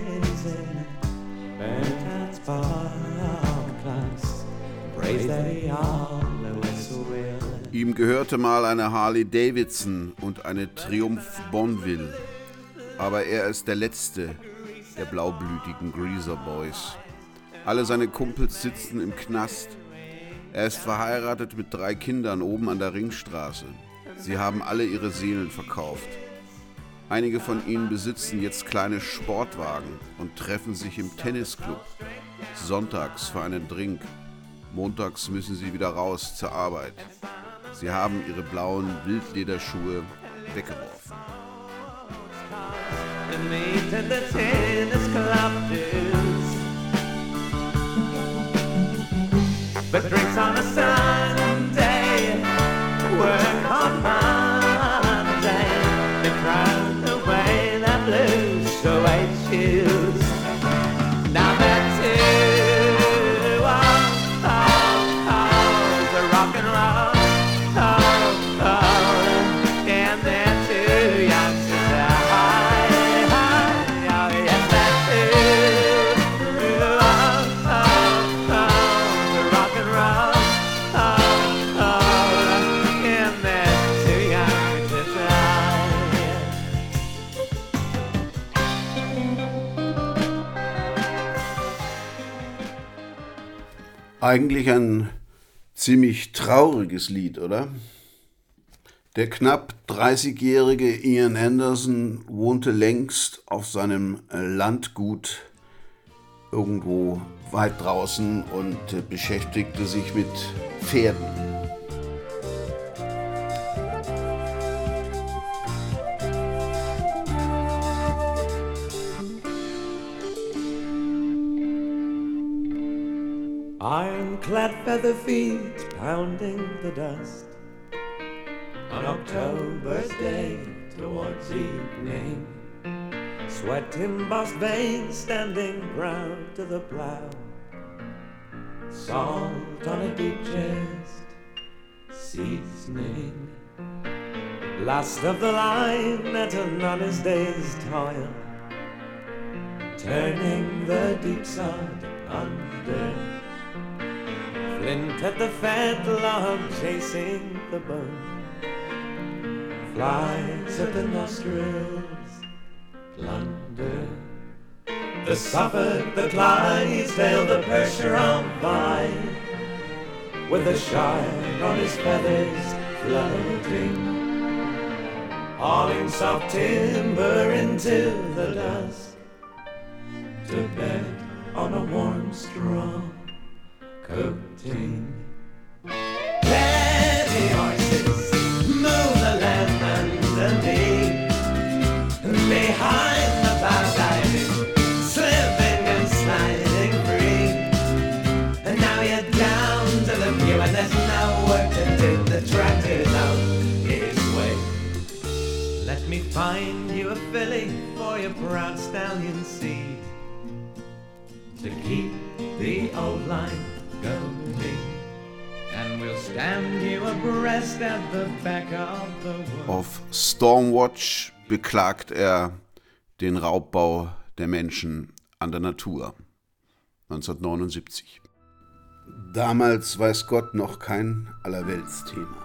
Ihm gehörte mal eine Harley Davidson und eine Triumph Bonneville. Aber er ist der letzte der blaublütigen Greaser Boys. Alle seine Kumpels sitzen im Knast. Er ist verheiratet mit drei Kindern oben an der Ringstraße. Sie haben alle ihre Seelen verkauft. Einige von ihnen besitzen jetzt kleine Sportwagen und treffen sich im Tennisclub. Sonntags für einen Drink. Montags müssen sie wieder raus zur Arbeit. Sie haben ihre blauen Wildlederschuhe weggeworfen. But. Eigentlich ein ziemlich trauriges Lied, oder? Der knapp 30-jährige Ian Anderson wohnte längst auf seinem Landgut irgendwo weit draußen und beschäftigte sich mit Pferden. Ironclad feather feet pounding the dust on October's day towards evening. Sweat embossed veins standing proud to the plow. Salt on a deep chest, seasoning. Last of the line at an honest day's toil. Turning the deep sod under. Flint at the fat log chasing the bone. Flies at the nostrils, plunder. The Suffolk, the Clydesdale, the Percheron vine, with a shine on his feathers floating. Hauling soft timber into the dusk, Auf Stormwatch beklagt er den Raubbau der Menschen an der Natur. 1979. Damals weiß Gott noch kein Allerweltsthema.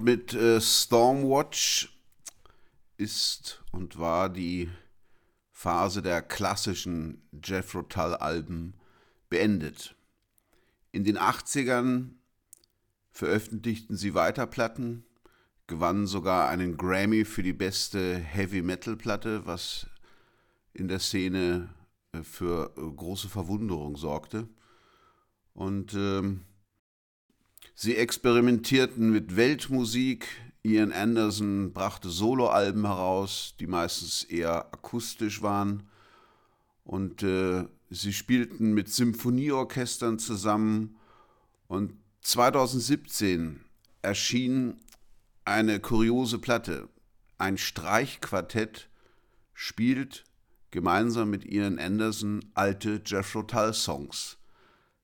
Und mit äh, Stormwatch ist und war die Phase der klassischen Jethro Tull-Alben beendet. In den 80ern veröffentlichten sie weiter Platten, gewannen sogar einen Grammy für die beste Heavy-Metal-Platte, was in der Szene äh, für große Verwunderung sorgte. Und ähm, Sie experimentierten mit Weltmusik. Ian Anderson brachte Soloalben heraus, die meistens eher akustisch waren. Und äh, sie spielten mit Symphonieorchestern zusammen. Und 2017 erschien eine kuriose Platte. Ein Streichquartett spielt gemeinsam mit Ian Anderson alte Jethro Tull Songs.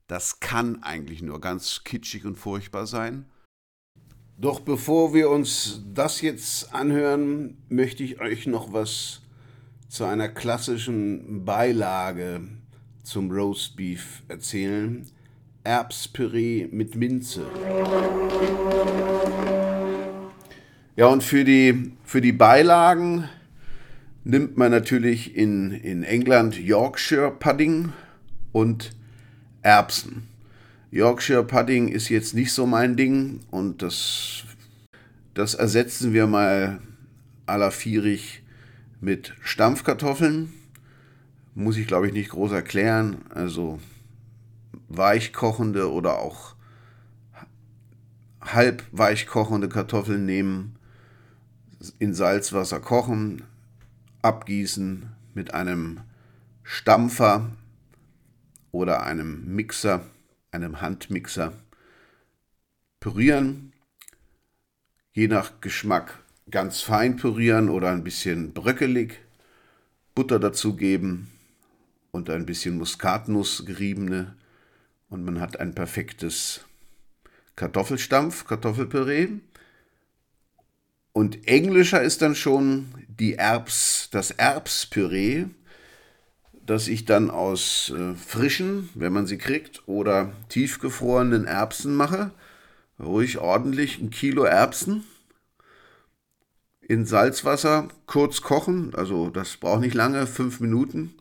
Das kann eigentlich nur ganz kitschig und furchtbar sein. Doch bevor wir uns das jetzt anhören, möchte ich euch noch was zu einer klassischen Beilage zum Roastbeef erzählen. Erbspüree mit Minze. Ja, und für die, für die Beilagen nimmt man natürlich in, in England Yorkshire Pudding und Erbsen. Yorkshire Pudding ist jetzt nicht so mein Ding und das, das ersetzen wir mal allervierig mit Stampfkartoffeln. Muss ich glaube ich nicht groß erklären. Also weichkochende oder auch halb weichkochende Kartoffeln nehmen, in Salzwasser kochen, abgießen mit einem Stampfer oder einem Mixer, einem Handmixer pürieren, je nach Geschmack ganz fein pürieren oder ein bisschen bröckelig, Butter dazugeben und ein bisschen Muskatnuss geriebene. Und man hat ein perfektes Kartoffelstampf, Kartoffelpüree. Und englischer ist dann schon die Erbs, das Erbspüree, das ich dann aus äh, frischen, wenn man sie kriegt, oder tiefgefrorenen Erbsen mache. Ruhig ordentlich ein Kilo Erbsen in Salzwasser kurz kochen. Also das braucht nicht lange, fünf Minuten.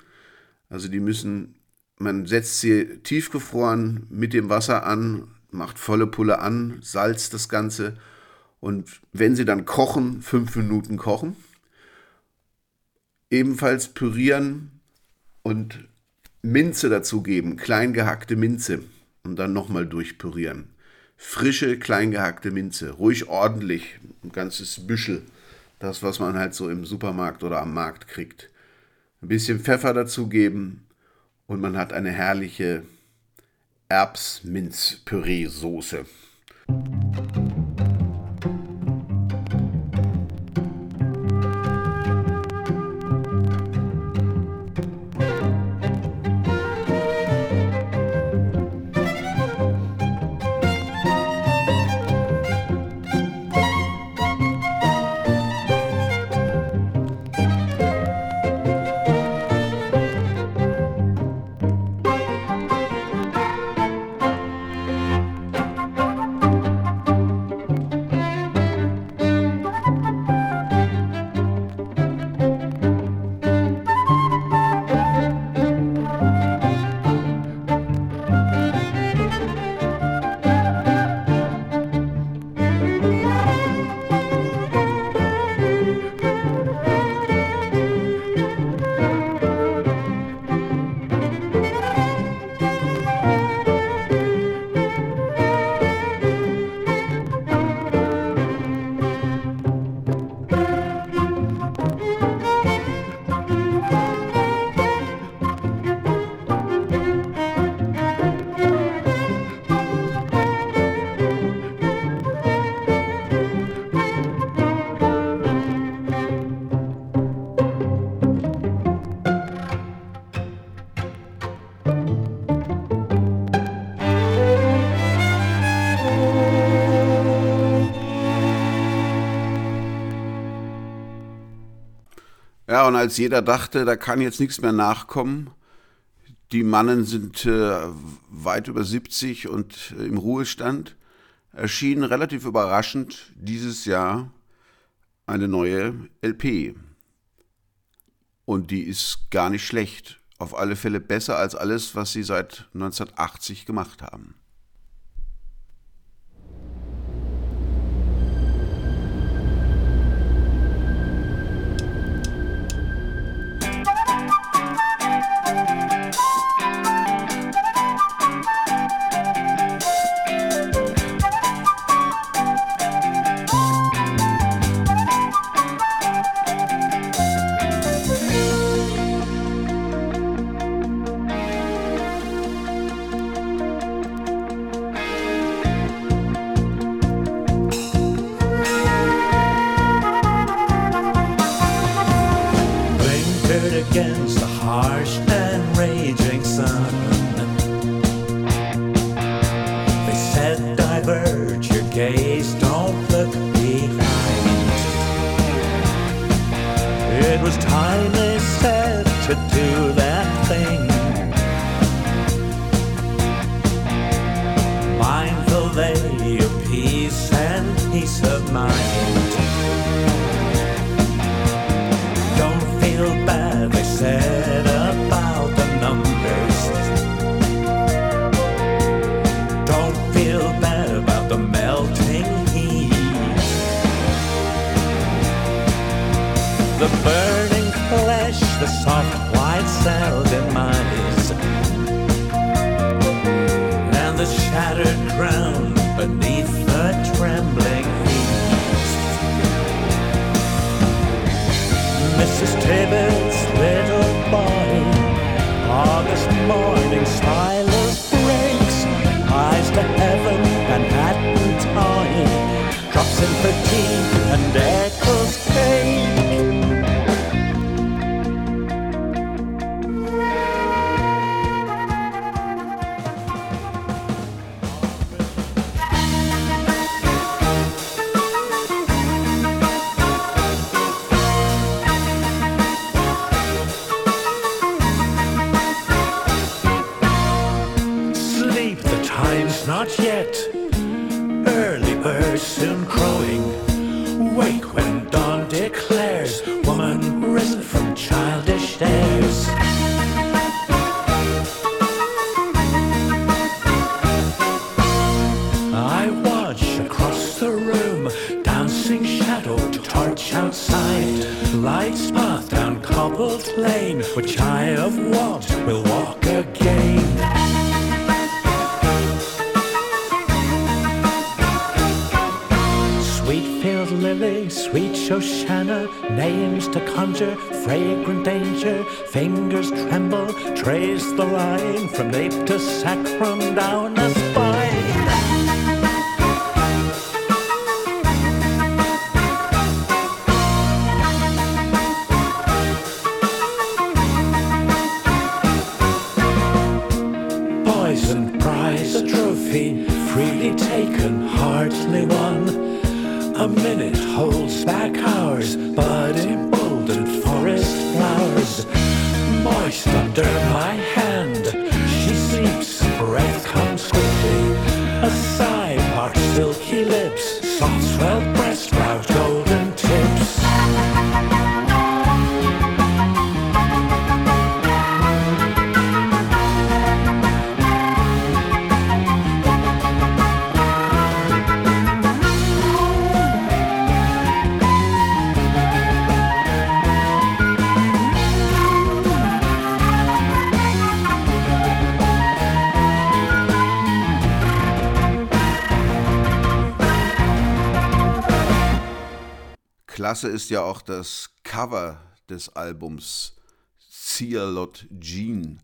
Also die müssen, man setzt sie tiefgefroren mit dem Wasser an, macht volle Pulle an, salzt das Ganze und wenn sie dann kochen, fünf Minuten kochen. Ebenfalls pürieren und Minze dazugeben, klein gehackte Minze und dann nochmal durchpürieren. Frische, klein gehackte Minze, ruhig ordentlich, ein ganzes Büschel Das, was man halt so im Supermarkt oder am Markt kriegt. Ein bisschen Pfeffer dazugeben und man hat eine herrliche Erbs-Minz-Püree-Soße. Als jeder dachte, da kann jetzt nichts mehr nachkommen, die Mannen sind äh, weit über 70 und äh, im Ruhestand, erschien relativ überraschend dieses Jahr eine neue LP. Und die ist gar nicht schlecht. Auf alle Fälle besser als alles, was sie seit 1980 gemacht haben. Klasse ist ja auch das Cover des Albums Cialot Jean,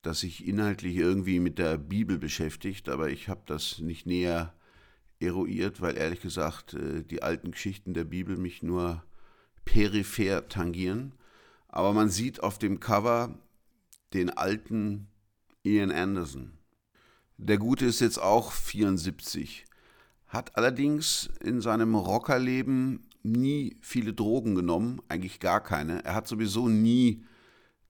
das sich inhaltlich irgendwie mit der Bibel beschäftigt, aber ich habe das nicht näher eruiert, weil ehrlich gesagt äh, die alten Geschichten der Bibel mich nur peripher tangieren. Aber man sieht auf dem Cover den alten Ian Anderson. Der Gute ist jetzt auch 74, hat allerdings in seinem Rockerleben nie viele Drogen genommen, eigentlich gar keine. Er hat sowieso nie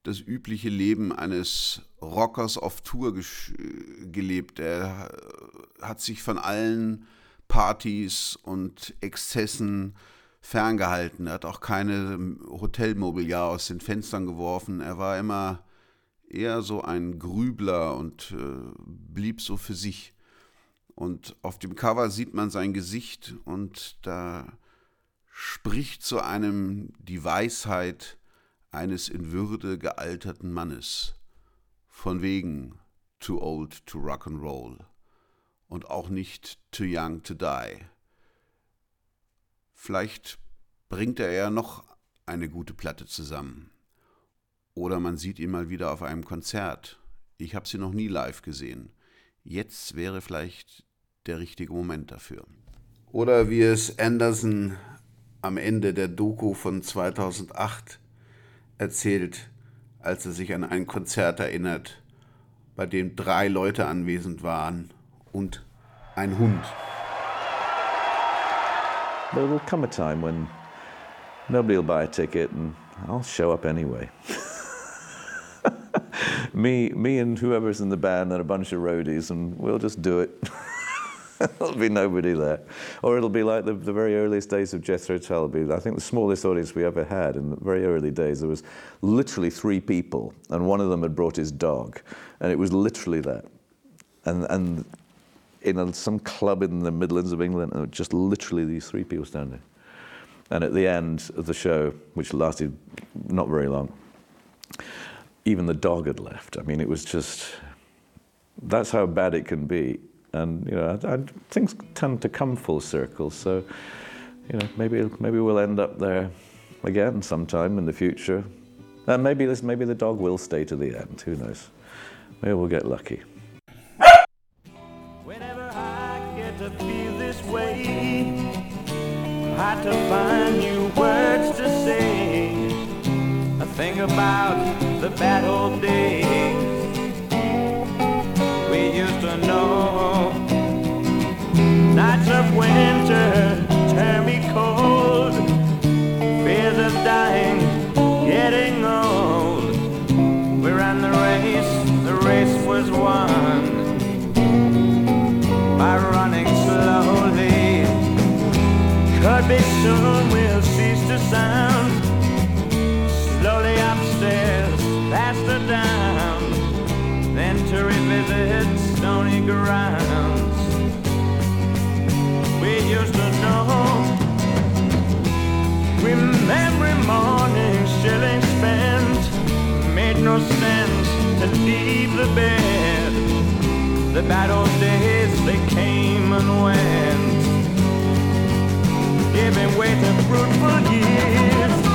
das übliche Leben eines Rockers auf Tour gelebt. Er hat sich von allen Partys und Exzessen ferngehalten. Er hat auch keine Hotelmobiliar aus den Fenstern geworfen. Er war immer eher so ein Grübler und äh, blieb so für sich. Und auf dem Cover sieht man sein Gesicht und da spricht zu einem die Weisheit eines in Würde gealterten Mannes. Von wegen too old to rock and roll und auch nicht too young to die. Vielleicht bringt er ja noch eine gute Platte zusammen. Oder man sieht ihn mal wieder auf einem Konzert. Ich habe sie noch nie live gesehen. Jetzt wäre vielleicht der richtige Moment dafür. Oder wie es Anderson am Ende der Doku von 2008 erzählt, als er sich an ein Konzert erinnert, bei dem drei Leute anwesend waren und ein Hund. There will come a time when nobody will buy a ticket and I'll show up anyway. me, me and whoever's in the band and a bunch of roadies, and we'll just do it. There'll be nobody there. Or it'll be like the, the very earliest days of Jethro Tull. I think, the smallest audience we ever had in the very early days. There was literally three people, and one of them had brought his dog, and it was literally that. And, and in a, some club in the Midlands of England, and just literally these three people standing. And at the end of the show, which lasted not very long, even the dog had left. I mean, it was just, that's how bad it can be. And, you know, I, I, things tend to come full circle. So, you know, maybe, maybe we'll end up there again sometime in the future. And maybe, this, maybe the dog will stay to the end. Who knows? Maybe we'll get lucky. Whenever I get to feel this way, hard to find new words to say. I think about the bad old days Nights of winter turn me cold. Fears of dying, getting old. We ran the race, the race was won by running slowly. Could be soon we'll cease to sound. Slowly upstairs, faster down, then to revisit stony grounds. morning shilling spent made no sense to leave the bed. The battle days they came and went, giving way to fruitful years.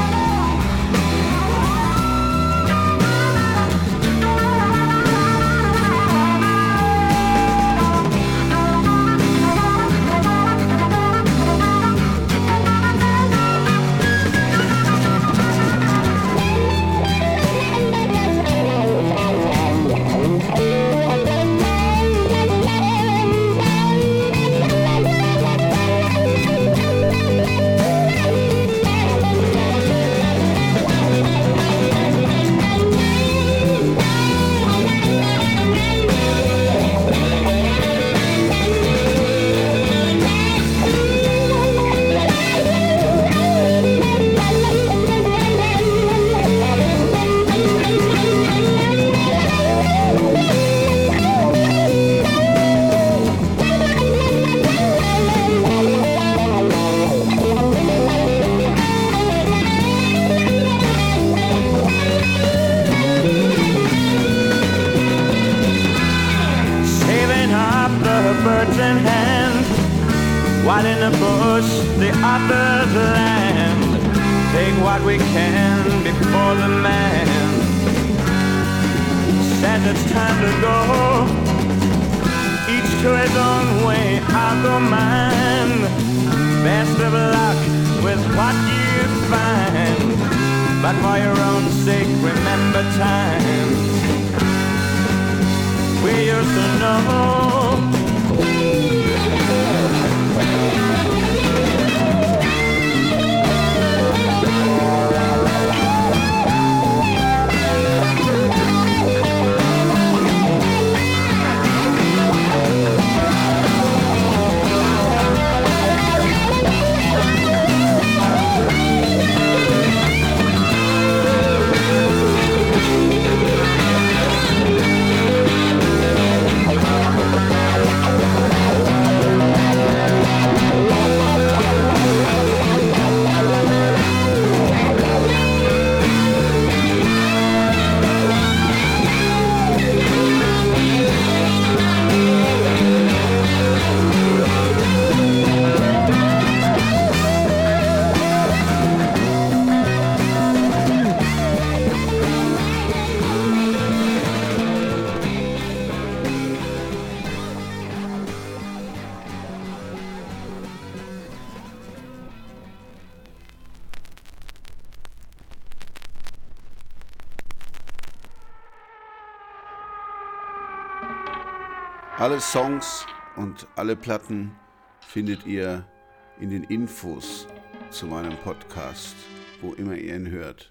Alle Songs und alle Platten findet ihr in den Infos zu meinem Podcast, wo immer ihr ihn hört.